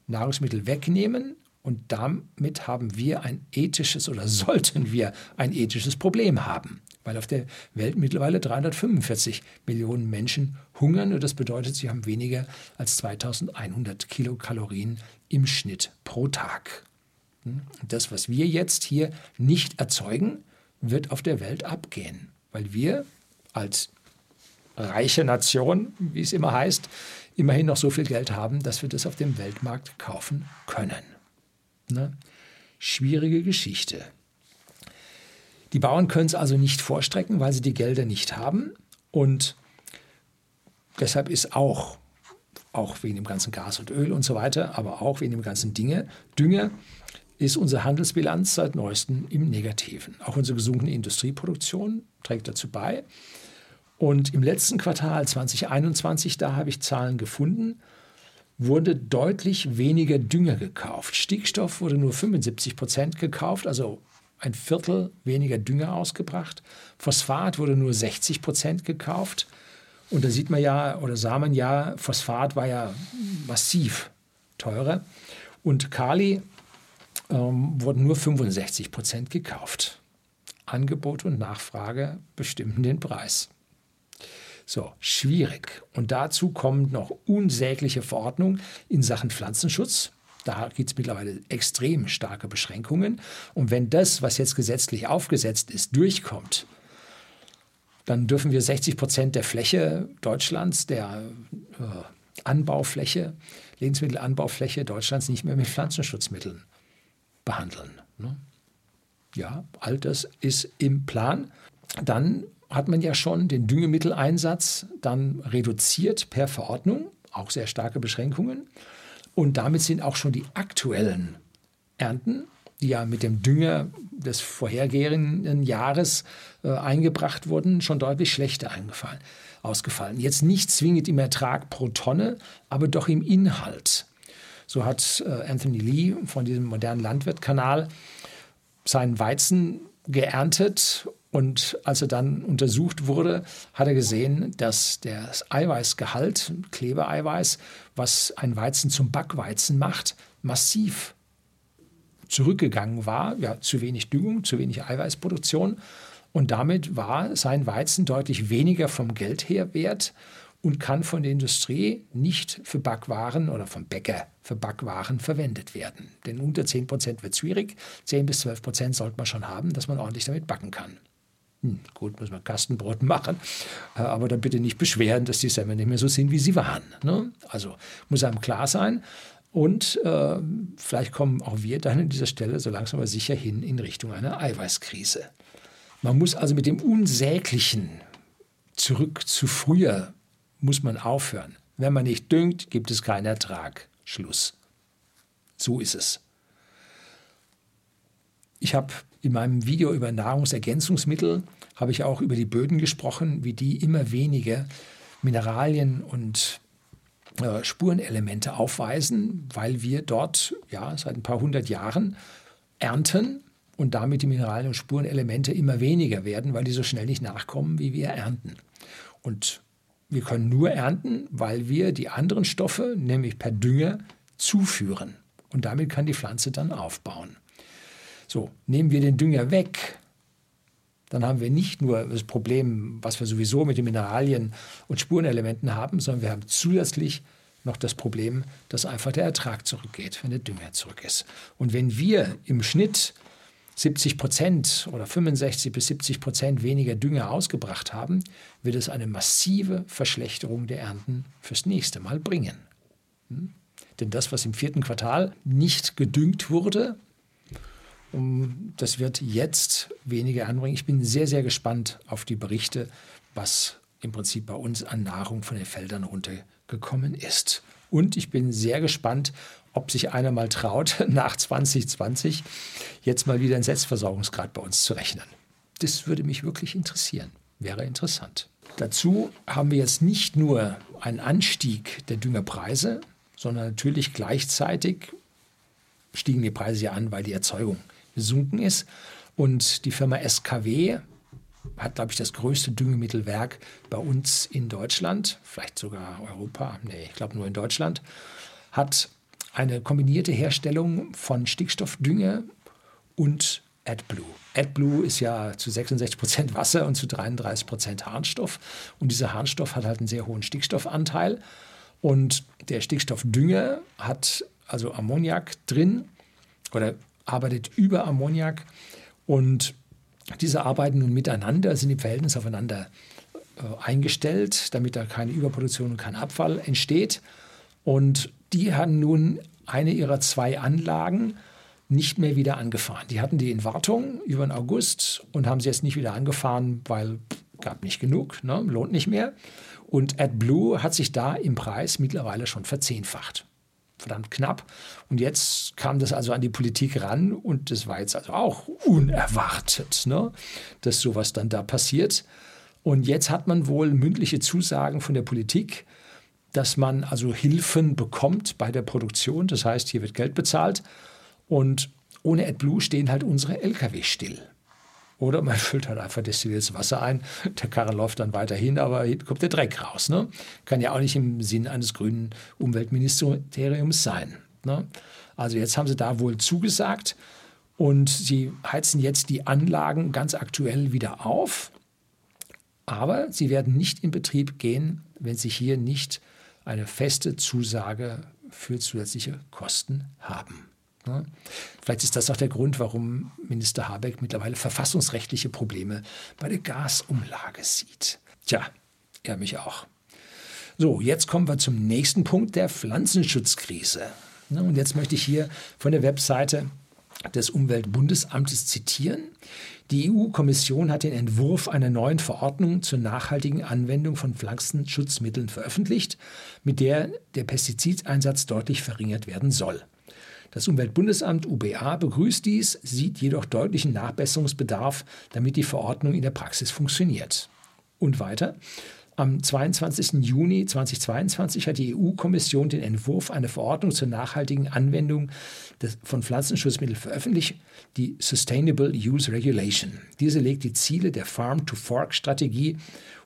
Nahrungsmittel wegnehmen. Und damit haben wir ein ethisches oder sollten wir ein ethisches Problem haben, weil auf der Welt mittlerweile 345 Millionen Menschen hungern. Und das bedeutet, sie haben weniger als 2100 Kilokalorien im Schnitt pro Tag. Und das, was wir jetzt hier nicht erzeugen, wird auf der Welt abgehen, weil wir als reiche Nation, wie es immer heißt, immerhin noch so viel Geld haben, dass wir das auf dem Weltmarkt kaufen können. Ne? Schwierige Geschichte. Die Bauern können es also nicht vorstrecken, weil sie die Gelder nicht haben. Und deshalb ist auch, auch wegen dem ganzen Gas und Öl und so weiter, aber auch wegen dem ganzen Dinge, Dünger, ist unsere Handelsbilanz seit neuestem im Negativen. Auch unsere gesunkene Industrieproduktion trägt dazu bei. Und im letzten Quartal 2021, da habe ich Zahlen gefunden, wurde deutlich weniger Dünger gekauft. Stickstoff wurde nur 75 Prozent gekauft, also ein Viertel weniger Dünger ausgebracht. Phosphat wurde nur 60 Prozent gekauft. Und da sieht man ja, oder sah man ja, Phosphat war ja massiv teurer. Und Kali ähm, wurden nur 65 Prozent gekauft. Angebot und Nachfrage bestimmen den Preis. So, schwierig. Und dazu kommen noch unsägliche Verordnungen in Sachen Pflanzenschutz. Da gibt es mittlerweile extrem starke Beschränkungen. Und wenn das, was jetzt gesetzlich aufgesetzt ist, durchkommt, dann dürfen wir 60 Prozent der Fläche Deutschlands, der äh, Anbaufläche, Lebensmittelanbaufläche Deutschlands nicht mehr mit Pflanzenschutzmitteln behandeln. Ne? Ja, all das ist im Plan. Dann hat man ja schon den Düngemitteleinsatz dann reduziert per Verordnung, auch sehr starke Beschränkungen. Und damit sind auch schon die aktuellen Ernten, die ja mit dem Dünger des vorhergehenden Jahres äh, eingebracht wurden, schon deutlich schlechter ausgefallen. Jetzt nicht zwingend im Ertrag pro Tonne, aber doch im Inhalt. So hat äh, Anthony Lee von diesem modernen Landwirtkanal seinen Weizen geerntet und als er dann untersucht wurde, hat er gesehen, dass das Eiweißgehalt, Klebeeiweiß, was ein Weizen zum Backweizen macht, massiv zurückgegangen war. Ja, zu wenig Düngung, zu wenig Eiweißproduktion. Und damit war sein Weizen deutlich weniger vom Geld her wert und kann von der Industrie nicht für Backwaren oder vom Bäcker für Backwaren verwendet werden. Denn unter 10 Prozent wird es schwierig. 10 bis 12 Prozent sollte man schon haben, dass man ordentlich damit backen kann. Hm, gut, muss man Kastenbrot machen, äh, aber dann bitte nicht beschweren, dass die Semmeln nicht mehr so sind, wie sie waren. Ne? Also muss einem klar sein. Und äh, vielleicht kommen auch wir dann an dieser Stelle so langsam aber sicher hin in Richtung einer Eiweißkrise. Man muss also mit dem Unsäglichen zurück zu früher muss man aufhören. Wenn man nicht düngt, gibt es keinen Ertrag. Schluss. So ist es. Ich habe in meinem Video über Nahrungsergänzungsmittel habe ich auch über die Böden gesprochen, wie die immer weniger Mineralien und äh, Spurenelemente aufweisen, weil wir dort ja seit ein paar hundert Jahren ernten und damit die Mineralien und Spurenelemente immer weniger werden, weil die so schnell nicht nachkommen, wie wir ernten. Und wir können nur ernten, weil wir die anderen Stoffe, nämlich per Dünger, zuführen. Und damit kann die Pflanze dann aufbauen. So, nehmen wir den Dünger weg, dann haben wir nicht nur das Problem, was wir sowieso mit den Mineralien und Spurenelementen haben, sondern wir haben zusätzlich noch das Problem, dass einfach der Ertrag zurückgeht, wenn der Dünger zurück ist. Und wenn wir im Schnitt 70 Prozent oder 65 bis 70 Prozent weniger Dünger ausgebracht haben, wird es eine massive Verschlechterung der Ernten fürs nächste Mal bringen. Hm? Denn das, was im vierten Quartal nicht gedüngt wurde, Um, das wird jetzt weniger anbringen. Ich bin sehr, sehr gespannt auf die Berichte, was im Prinzip bei uns an Nahrung von den Feldern runtergekommen ist. Und ich bin sehr gespannt, ob sich einer mal traut, nach 2020 jetzt mal wieder einen Selbstversorgungsgrad bei uns zu rechnen. Das würde mich wirklich interessieren. Wäre interessant. Dazu haben wir jetzt nicht nur einen Anstieg der Düngerpreise, sondern natürlich gleichzeitig stiegen die Preise ja an, weil die Erzeugung gesunken ist. Und die Firma SKW hat, glaube ich, das größte Düngemittelwerk bei uns in Deutschland, vielleicht sogar Europa, nee, ich glaube nur in Deutschland, hat eine kombinierte Herstellung von Stickstoffdünger und AdBlue. AdBlue ist ja zu 66 Prozent Wasser und zu 33 Prozent Harnstoff. Und dieser Harnstoff hat halt einen sehr hohen Stickstoffanteil. Und der Stickstoffdünger hat also Ammoniak drin oder arbeitet über Ammoniak. Und diese arbeiten nun miteinander, sind im Verhältnis aufeinander äh, eingestellt, damit da keine Überproduktion und kein Abfall entsteht. Und die haben nun eine ihrer zwei Anlagen nicht mehr wieder angefahren. Die hatten die in Wartung über den August und haben sie jetzt nicht wieder angefahren, weil gab nicht genug, ne, lohnt nicht mehr. Und AdBlue hat sich da im Preis mittlerweile schon verzehnfacht. Verdammt knapp. Und jetzt kam das also an die Politik ran und das war jetzt also auch unerwartet, ne, dass sowas dann da passiert. Und jetzt hat man wohl mündliche Zusagen von der Politik, dass man also Hilfen bekommt bei der Produktion. Das heißt, hier wird Geld bezahlt und ohne AdBlue stehen halt unsere Lkw still. Oder man füllt halt einfach destilliertes Wasser ein, der Karren läuft dann weiterhin, aber hier kommt der Dreck raus. Ne? Kann ja auch nicht im Sinn eines grünen Umweltministeriums sein. Ne? Also jetzt haben sie da wohl zugesagt und sie heizen jetzt die Anlagen ganz aktuell wieder auf. Aber sie werden nicht in Betrieb gehen, wenn sie hier nicht eine feste Zusage für zusätzliche Kosten haben. Ne? Vielleicht ist das auch der Grund, warum Minister Habeck mittlerweile verfassungsrechtliche Probleme bei der Gasumlage sieht. Tja, er mich auch. So, jetzt kommen wir zum nächsten Punkt der Pflanzenschutzkrise. Ne, und jetzt möchte ich hier von der Webseite des Umweltbundesamtes zitieren. Die EU-Kommission hat den Entwurf einer neuen Verordnung zur nachhaltigen Anwendung von Pflanzenschutzmitteln veröffentlicht, mit der der Pestizideinsatz deutlich verringert werden soll. Das Umweltbundesamt UBA begrüßt dies, sieht jedoch deutlichen Nachbesserungsbedarf, damit die Verordnung in der Praxis funktioniert. Und weiter. Am 22. Juni 2022 hat die EU-Kommission den Entwurf einer Verordnung zur nachhaltigen Anwendung von Pflanzenschutzmitteln veröffentlicht, die Sustainable Use Regulation. Diese legt die Ziele der Farm-to-Fork-Strategie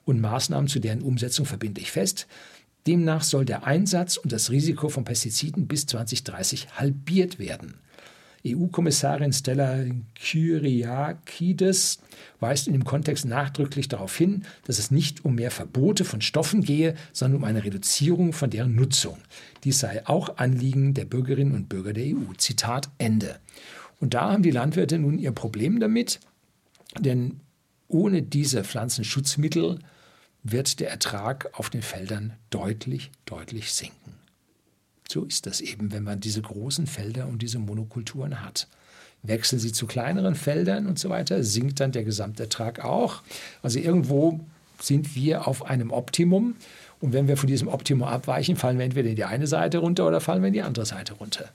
und Maßnahmen zu deren Umsetzung verbindlich fest. Demnach soll der Einsatz und das Risiko von Pestiziden bis 2030 halbiert werden. EU-Kommissarin Stella Kyriakides weist in dem Kontext nachdrücklich darauf hin, dass es nicht um mehr Verbote von Stoffen gehe, sondern um eine Reduzierung von deren Nutzung. Dies sei auch Anliegen der Bürgerinnen und Bürger der EU. Zitat Ende. Und da haben die Landwirte nun ihr Problem damit, denn ohne diese Pflanzenschutzmittel wird der Ertrag auf den Feldern deutlich, deutlich sinken. So ist das eben, wenn man diese großen Felder und diese Monokulturen hat. Wechseln sie zu kleineren Feldern und so weiter, sinkt dann der Gesamtertrag auch. Also irgendwo sind wir auf einem Optimum. Und wenn wir von diesem Optimum abweichen, fallen wir entweder in die eine Seite runter oder fallen wir in die andere Seite runter.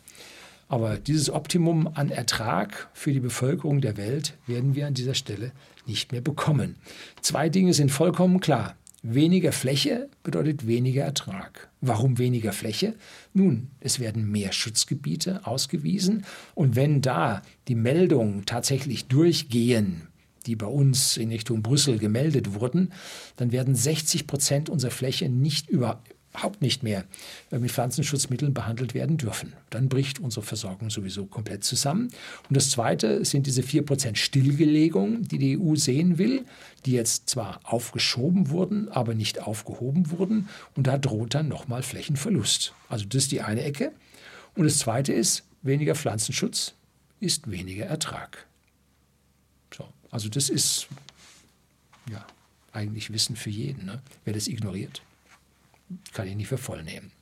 Aber dieses Optimum an Ertrag für die Bevölkerung der Welt werden wir an dieser Stelle nicht mehr bekommen. Zwei Dinge sind vollkommen klar. Weniger Fläche bedeutet weniger Ertrag. Warum weniger Fläche? Nun, es werden mehr Schutzgebiete ausgewiesen und wenn da die Meldungen tatsächlich durchgehen, die bei uns in Richtung Brüssel gemeldet wurden, dann werden 60 Prozent unserer Fläche nicht über, überhaupt nicht mehr äh, mit Pflanzenschutzmitteln behandelt werden dürfen. Dann bricht unsere Versorgung sowieso komplett zusammen. Und das Zweite sind diese 4% Stillgelegung, die die EU sehen will, die jetzt zwar aufgeschoben wurden, aber nicht aufgehoben wurden. Und da droht dann nochmal Flächenverlust. Also das ist die eine Ecke. Und das Zweite ist, weniger Pflanzenschutz ist weniger Ertrag. So, also das ist ja eigentlich Wissen für jeden, ne? wer das ignoriert kann ich nicht für voll nehmen.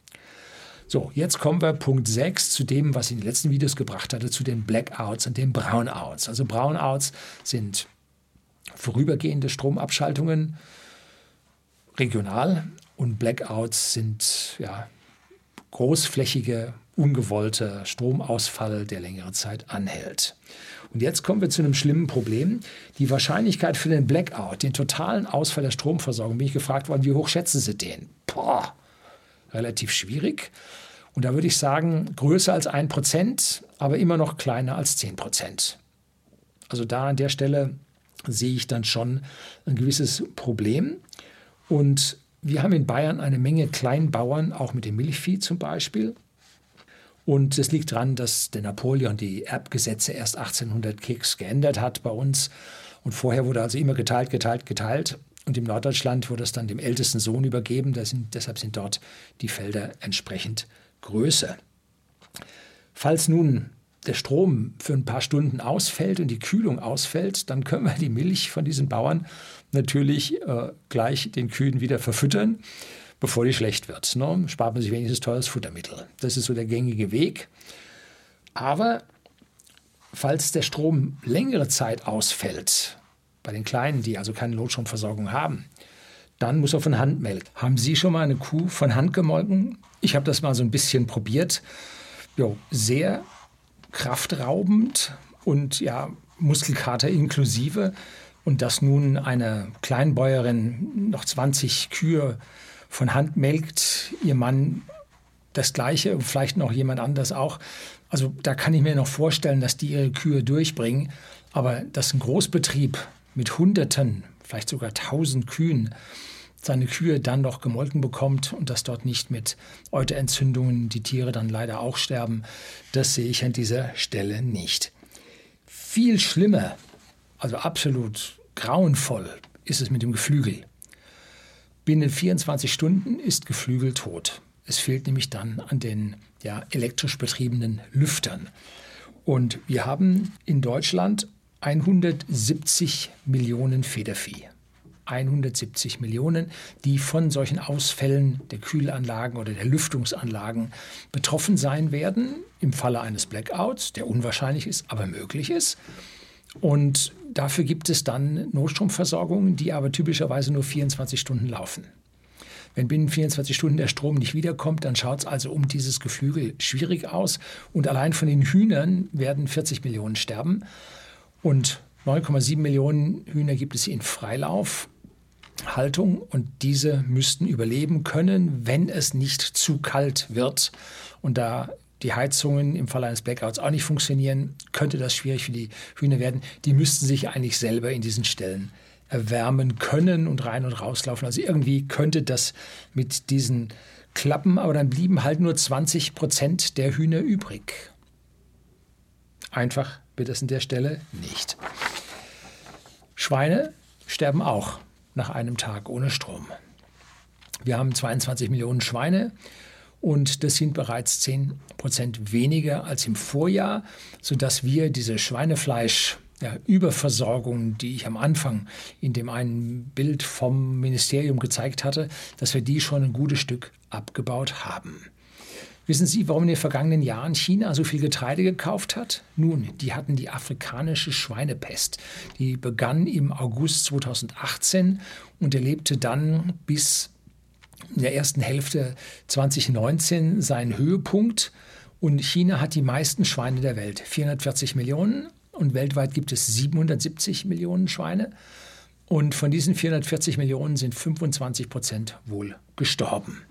So, jetzt kommen wir Punkt 6 zu dem, was ich in den letzten Videos gebracht hatte, zu den Blackouts und den Brownouts. Also Brownouts sind vorübergehende Stromabschaltungen regional und Blackouts sind ja, großflächige, ungewollte Stromausfall, der längere Zeit anhält. Und jetzt kommen wir zu einem schlimmen Problem. Die Wahrscheinlichkeit für den Blackout, den totalen Ausfall der Stromversorgung, bin ich gefragt worden, wie hoch schätzen Sie den? Boah, relativ schwierig. Und da würde ich sagen, größer als ein Prozent, aber immer noch kleiner als zehn Prozent. Also da an der Stelle sehe ich dann schon ein gewisses Problem. Und wir haben in Bayern eine Menge Kleinbauern, auch mit dem Milchvieh zum Beispiel. Und es liegt daran, dass der Napoleon die Erbgesetze erst 1800 Keks geändert hat bei uns. Und vorher wurde also immer geteilt, geteilt, geteilt. Und im Norddeutschland wurde es dann dem ältesten Sohn übergeben. Sind, deshalb sind dort die Felder entsprechend größer. Falls nun der Strom für ein paar Stunden ausfällt und die Kühlung ausfällt, dann können wir die Milch von diesen Bauern natürlich äh, gleich den Kühen wieder verfüttern, bevor die schlecht wird. Ne? Spart man sich wenigstens teures Futtermittel. Das ist so der gängige Weg. Aber falls der Strom längere Zeit ausfällt, bei den Kleinen, die also keine Notstromversorgung haben, dann muss er von Hand melken. Haben Sie schon mal eine Kuh von Hand gemolken? Ich habe das mal so ein bisschen probiert. Jo, sehr kraftraubend und ja, Muskelkater inklusive. Und dass nun eine Kleinbäuerin noch 20 Kühe von Hand melkt, ihr Mann das Gleiche und vielleicht noch jemand anders auch. Also da kann ich mir noch vorstellen, dass die ihre Kühe durchbringen. Aber dass ein Großbetrieb mit Hunderten, vielleicht sogar tausend Kühen seine Kühe dann noch gemolken bekommt und dass dort nicht mit Euterentzündungen die Tiere dann leider auch sterben, das sehe ich an dieser Stelle nicht. Viel schlimmer, also absolut grauenvoll ist es mit dem Geflügel. Binnen 24 Stunden ist Geflügel tot. Es fehlt nämlich dann an den ja, elektrisch betriebenen Lüftern. Und wir haben in Deutschland 170 Millionen Federvieh. 170 Millionen, die von solchen Ausfällen der Kühlanlagen oder der Lüftungsanlagen betroffen sein werden im Falle eines Blackouts, der unwahrscheinlich ist, aber möglich ist. Und dafür gibt es dann Notstromversorgungen, die aber typischerweise nur 24 Stunden laufen. Wenn binnen 24 Stunden der Strom nicht wiederkommt, dann schaut es also um dieses Geflügel schwierig aus. Und allein von den Hühnern werden 40 Millionen sterben. Und 9,7 Millionen Hühner gibt es in Freilauf. Haltung und diese müssten überleben können, wenn es nicht zu kalt wird. Und da die Heizungen im Fall eines Blackouts auch nicht funktionieren, könnte das schwierig für die Hühner werden. Die müssten sich eigentlich selber in diesen Stellen erwärmen können und rein und rauslaufen. Also irgendwie könnte das mit diesen klappen, aber dann blieben halt nur 20 Prozent der Hühner übrig. Einfach wird es an der Stelle nicht. Schweine sterben auch nach einem Tag ohne Strom. Wir haben 22 Millionen Schweine und das sind bereits 10 Prozent weniger als im Vorjahr, sodass wir diese Schweinefleisch ja, Überversorgung, die ich am Anfang in dem einen Bild vom Ministerium gezeigt hatte, dass wir die schon ein gutes Stück abgebaut haben. Wissen Sie, warum in den vergangenen Jahren China so viel Getreide gekauft hat? Nun, die hatten die afrikanische Schweinepest. Die begann im August 2018 und erlebte dann bis in der ersten Hälfte 2019 seinen Höhepunkt. Und China hat die meisten Schweine der Welt, 440 Millionen. Und weltweit gibt es 770 Millionen Schweine. Und von diesen 440 Millionen sind 25 Prozent wohl gestorben.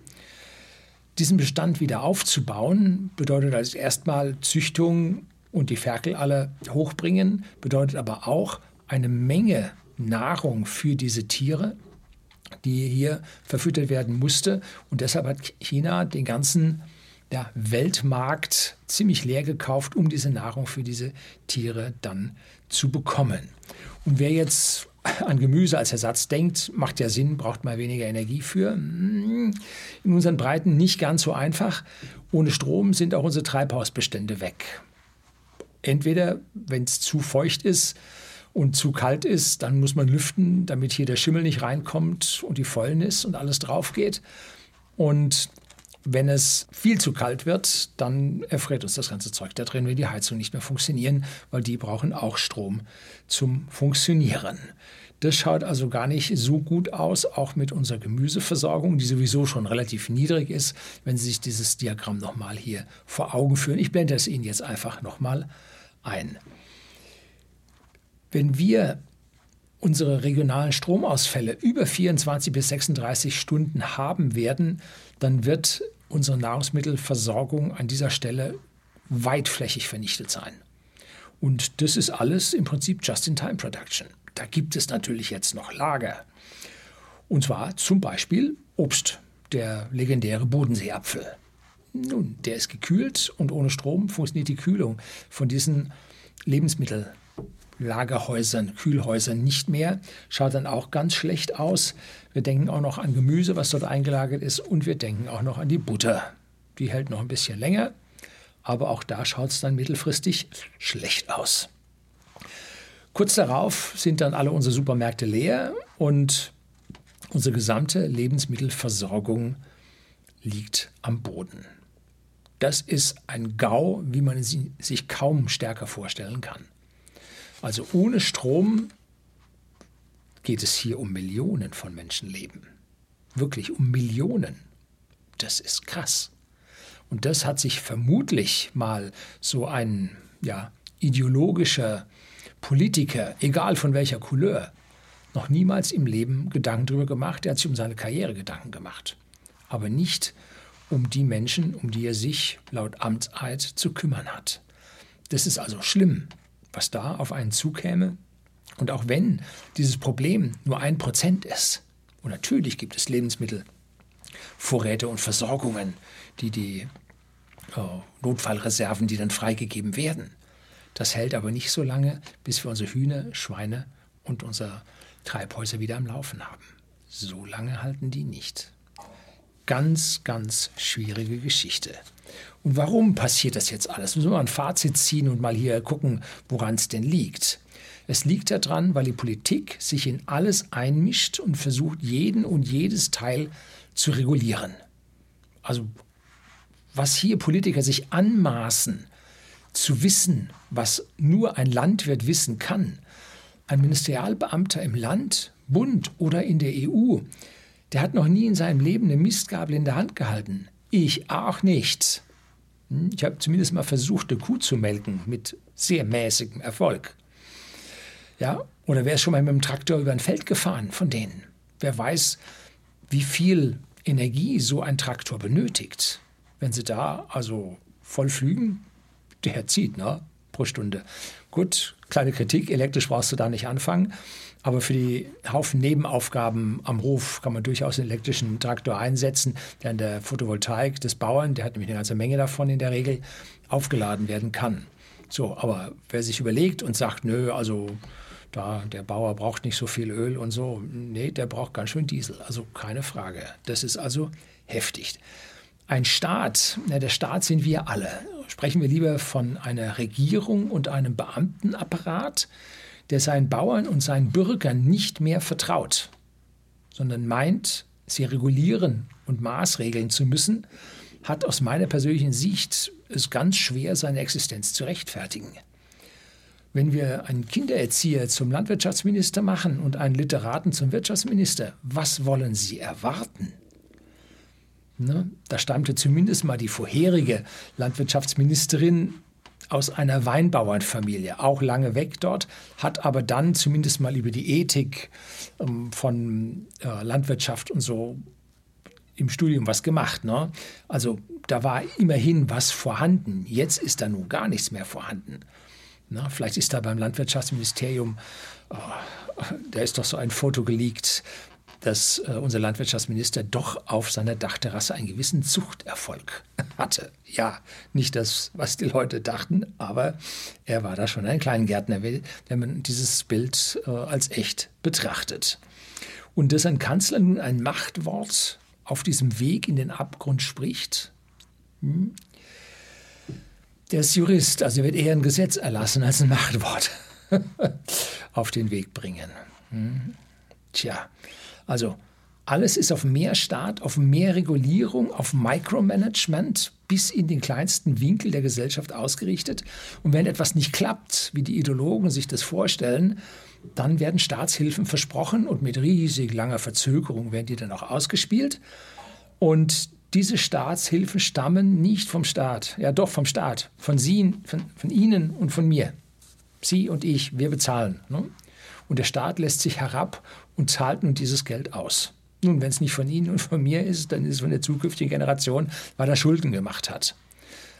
Diesen Bestand wieder aufzubauen, bedeutet also erstmal Züchtung und die Ferkel alle hochbringen, bedeutet aber auch eine Menge Nahrung für diese Tiere, die hier verfüttert werden musste. Und deshalb hat China den ganzen ja, Weltmarkt ziemlich leer gekauft, um diese Nahrung für diese Tiere dann zu bekommen. Und wer jetzt an Gemüse als Ersatz denkt, macht ja Sinn, braucht mal weniger Energie für. Hm, in unseren Breiten nicht ganz so einfach. Ohne Strom sind auch unsere Treibhausbestände weg. Entweder, wenn es zu feucht ist und zu kalt ist, dann muss man lüften, damit hier der Schimmel nicht reinkommt und die Fäulnis und alles drauf geht. Und Wenn es viel zu kalt wird, dann erfriert uns das ganze Zeug da drin, wenn die Heizung nicht mehr funktionieren, weil die brauchen auch Strom zum Funktionieren. Das schaut also gar nicht so gut aus, auch mit unserer Gemüseversorgung, die sowieso schon relativ niedrig ist, wenn Sie sich dieses Diagramm nochmal hier vor Augen führen. Ich blende es Ihnen jetzt einfach nochmal ein. Wenn wir unsere regionalen Stromausfälle über 24 bis 36 Stunden haben werden, dann wird unsere Nahrungsmittelversorgung an dieser Stelle weitflächig vernichtet sein. Und das ist alles im Prinzip Just-in-Time-Production. Da gibt es natürlich jetzt noch Lager. Und zwar zum Beispiel Obst, der legendäre Bodenseeapfel. Nun, der ist gekühlt und ohne Strom funktioniert die Kühlung von diesen Lebensmittellagerhäusern, Kühlhäusern nicht mehr. Schaut dann auch ganz schlecht aus. Wir denken auch noch an Gemüse, was dort eingelagert ist, und wir denken auch noch an die Butter. Die hält noch ein bisschen länger, aber auch da schaut es dann mittelfristig schlecht aus. Kurz darauf sind dann alle unsere Supermärkte leer und unsere gesamte Lebensmittelversorgung liegt am Boden. Das ist ein GAU, wie man sich kaum stärker vorstellen kann. Also ohne Strom geht es hier um Millionen von Menschenleben. Wirklich um Millionen. Das ist krass. Und das hat sich vermutlich mal so ein ja, ideologischer Politiker, egal von welcher Couleur, noch niemals im Leben Gedanken darüber gemacht. Er hat sich um seine Karriere Gedanken gemacht. Aber nicht um die Menschen, um die er sich laut Amtseid zu kümmern hat. Das ist also schlimm, was da auf einen zukäme. Und auch wenn dieses Problem nur ein Prozent ist, und natürlich gibt es Lebensmittelvorräte und Versorgungen, die die äh, Notfallreserven, die dann freigegeben werden. Das hält aber nicht so lange, bis wir unsere Hühner, Schweine und unsere Treibhäuser wieder am Laufen haben. So lange halten die nicht. Ganz, ganz schwierige Geschichte. Und warum passiert das jetzt alles? Müssen wir mal ein Fazit ziehen und mal hier gucken, woran es denn liegt. Es liegt daran, weil die Politik sich in alles einmischt und versucht, jeden und jedes Teil zu regulieren. Also was hier Politiker sich anmaßen, zu wissen, was nur ein Landwirt wissen kann. Ein Ministerialbeamter im Land, Bund oder in der EU, der hat noch nie in seinem Leben eine Mistgabel in der Hand gehalten. Ich auch nicht. Hm, ich habe zumindest mal versucht, eine Kuh zu melken, mit sehr mäßigem Erfolg. Ja, oder wer ist schon mal mit dem Traktor über ein Feld gefahren von denen? Wer weiß, wie viel Energie so ein Traktor benötigt? Wenn sie da also voll flügen, der zieht, ne? Pro Stunde. Gut, kleine Kritik, elektrisch brauchst du da nicht anfangen. Aber für die Haufen Nebenaufgaben am Hof kann man durchaus einen elektrischen Traktor einsetzen, der an der Photovoltaik des Bauern, der hat nämlich eine ganze Menge davon in der Regel, aufgeladen werden kann. So, aber wer sich überlegt und sagt, nö, also da der Bauer braucht nicht so viel Öl und so, nee, der braucht ganz schön Diesel, also keine Frage. Das ist also heftig. Ein Staat, ja, der Staat sind wir alle. Sprechen wir lieber von einer Regierung und einem Beamtenapparat, der seinen Bauern und seinen Bürgern nicht mehr vertraut, sondern meint, sie regulieren und maßregeln zu müssen, hat aus meiner persönlichen Sicht es ganz schwer, seine Existenz zu rechtfertigen. Wenn wir einen Kindererzieher zum Landwirtschaftsminister machen und einen Literaten zum Wirtschaftsminister, was wollen Sie erwarten? Ne? Da stammte zumindest mal die vorherige Landwirtschaftsministerin aus einer Weinbauernfamilie, auch lange weg dort, hat aber dann zumindest mal über die Ethik ähm, von äh, Landwirtschaft und so im Studium was gemacht. Ne? Also da war immerhin was vorhanden. Jetzt ist da nun gar nichts mehr vorhanden. Ne? Vielleicht ist da beim Landwirtschaftsministerium, oh, da ist doch so ein Foto geleakt, dass äh, unser Landwirtschaftsminister doch auf seiner Dachterrasse einen gewissen Zuchterfolg hatte. Ja, nicht das, was die Leute dachten, aber er war da schon ein Kleingärtner, wenn man dieses Bild äh, als echt betrachtet. Und dass ein Kanzler nun ein Machtwort auf diesem Weg in den Abgrund spricht, hm? der ist Jurist, also wird eher ein Gesetz erlassen als ein Machtwort auf den Weg bringen. Hm? Tja, also Alles ist auf mehr Staat, auf mehr Regulierung, auf Micromanagement bis in den kleinsten Winkel der Gesellschaft ausgerichtet. Und wenn etwas nicht klappt, wie die Ideologen sich das vorstellen, dann werden Staatshilfen versprochen und mit riesig langer Verzögerung werden die dann auch ausgespielt. Und diese Staatshilfen stammen nicht vom Staat, ja doch vom Staat, von, Sie, von, von Ihnen und von mir. Sie und ich, wir bezahlen. Ne? Und der Staat lässt sich herab und zahlt nun dieses Geld aus. Nun, wenn es nicht von Ihnen und von mir ist, dann ist es von der zukünftigen Generation, weil er Schulden gemacht hat.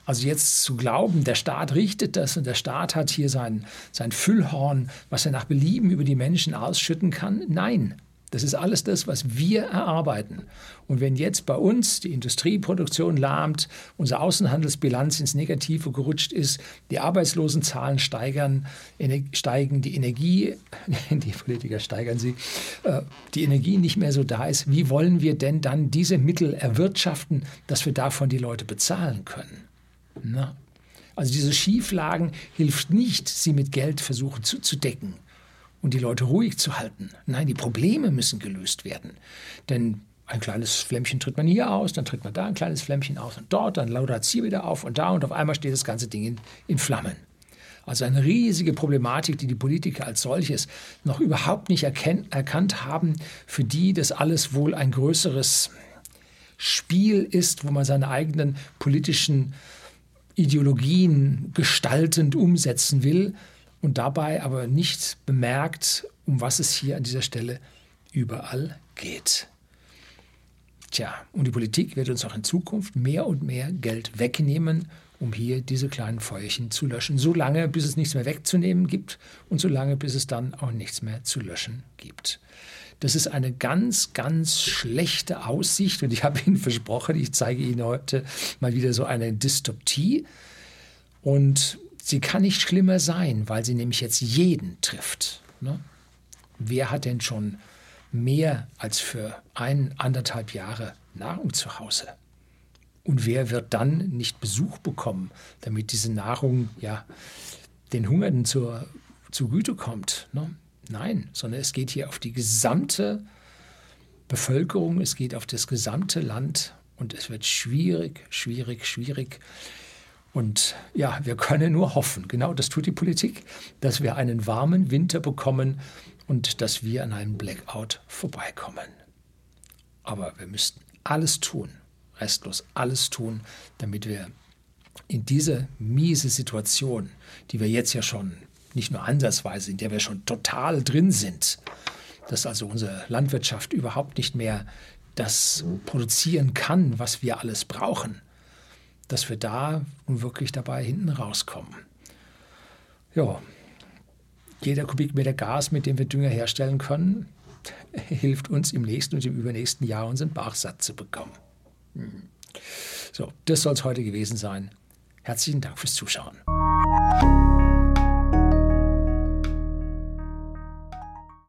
Also jetzt zu glauben, der Staat richtet das und der Staat hat hier sein, sein Füllhorn, was er nach Belieben über die Menschen ausschütten kann, nein, das ist alles das, was wir erarbeiten. Und wenn jetzt bei uns die Industrieproduktion lahmt, unsere Außenhandelsbilanz ins Negative gerutscht ist, die Arbeitslosenzahlen steigern, steigen, die Energie, die Politiker steigern sie, äh, die Energie nicht mehr so da ist, wie wollen wir denn dann diese Mittel erwirtschaften, dass wir davon die Leute bezahlen können? Na? Also diese Schieflagen hilft nicht, sie mit Geld versuchen zuzudecken und die Leute ruhig zu halten. Nein, die Probleme müssen gelöst werden. Denn ein kleines Flämmchen tritt man hier aus, dann tritt man da ein kleines Flämmchen aus und dort, dann laudert es hier wieder auf und da und auf einmal steht das ganze Ding in, in Flammen. Also eine riesige Problematik, die die Politiker als solches noch überhaupt nicht erkannt haben, für die das alles wohl ein größeres Spiel ist, wo man seine eigenen politischen Ideologien gestaltend umsetzen will und dabei aber nicht bemerkt, um was es hier an dieser Stelle überall geht. Tja, und die Politik wird uns auch in Zukunft mehr und mehr Geld wegnehmen, um hier diese kleinen Feuerchen zu löschen. So lange, bis es nichts mehr wegzunehmen gibt und so lange, bis es dann auch nichts mehr zu löschen gibt. Das ist eine ganz, ganz schlechte Aussicht und ich habe Ihnen versprochen, ich zeige Ihnen heute mal wieder so eine Dystopie. Und Sie kann nicht schlimmer sein, weil sie nämlich jetzt jeden trifft. Ne? Wer hat denn schon mehr als für ein, anderthalb Jahre Nahrung zu Hause? Und wer wird dann nicht Besuch bekommen, damit diese Nahrung ja den Hungernden zur, zugute kommt? Ne? Nein, sondern es geht hier auf die gesamte Bevölkerung, es geht auf das gesamte Land und es wird schwierig, schwierig, schwierig. Und ja, wir können nur hoffen, genau das tut die Politik, dass wir einen warmen Winter bekommen und dass wir an einem Blackout vorbeikommen. Aber wir müssten alles tun, restlos alles tun, damit wir in diese miese Situation, die wir jetzt ja schon nicht nur ansatzweise, in der wir schon total drin sind, dass also unsere Landwirtschaft überhaupt nicht mehr das produzieren kann, was wir alles brauchen, dass wir da nun wirklich dabei hinten rauskommen. Ja, jeder Kubikmeter Gas, mit dem wir Dünger herstellen können, hilft uns im nächsten und im übernächsten Jahr unseren Bach satt zu bekommen. Hm. So, das soll es heute gewesen sein. Herzlichen Dank fürs Zuschauen.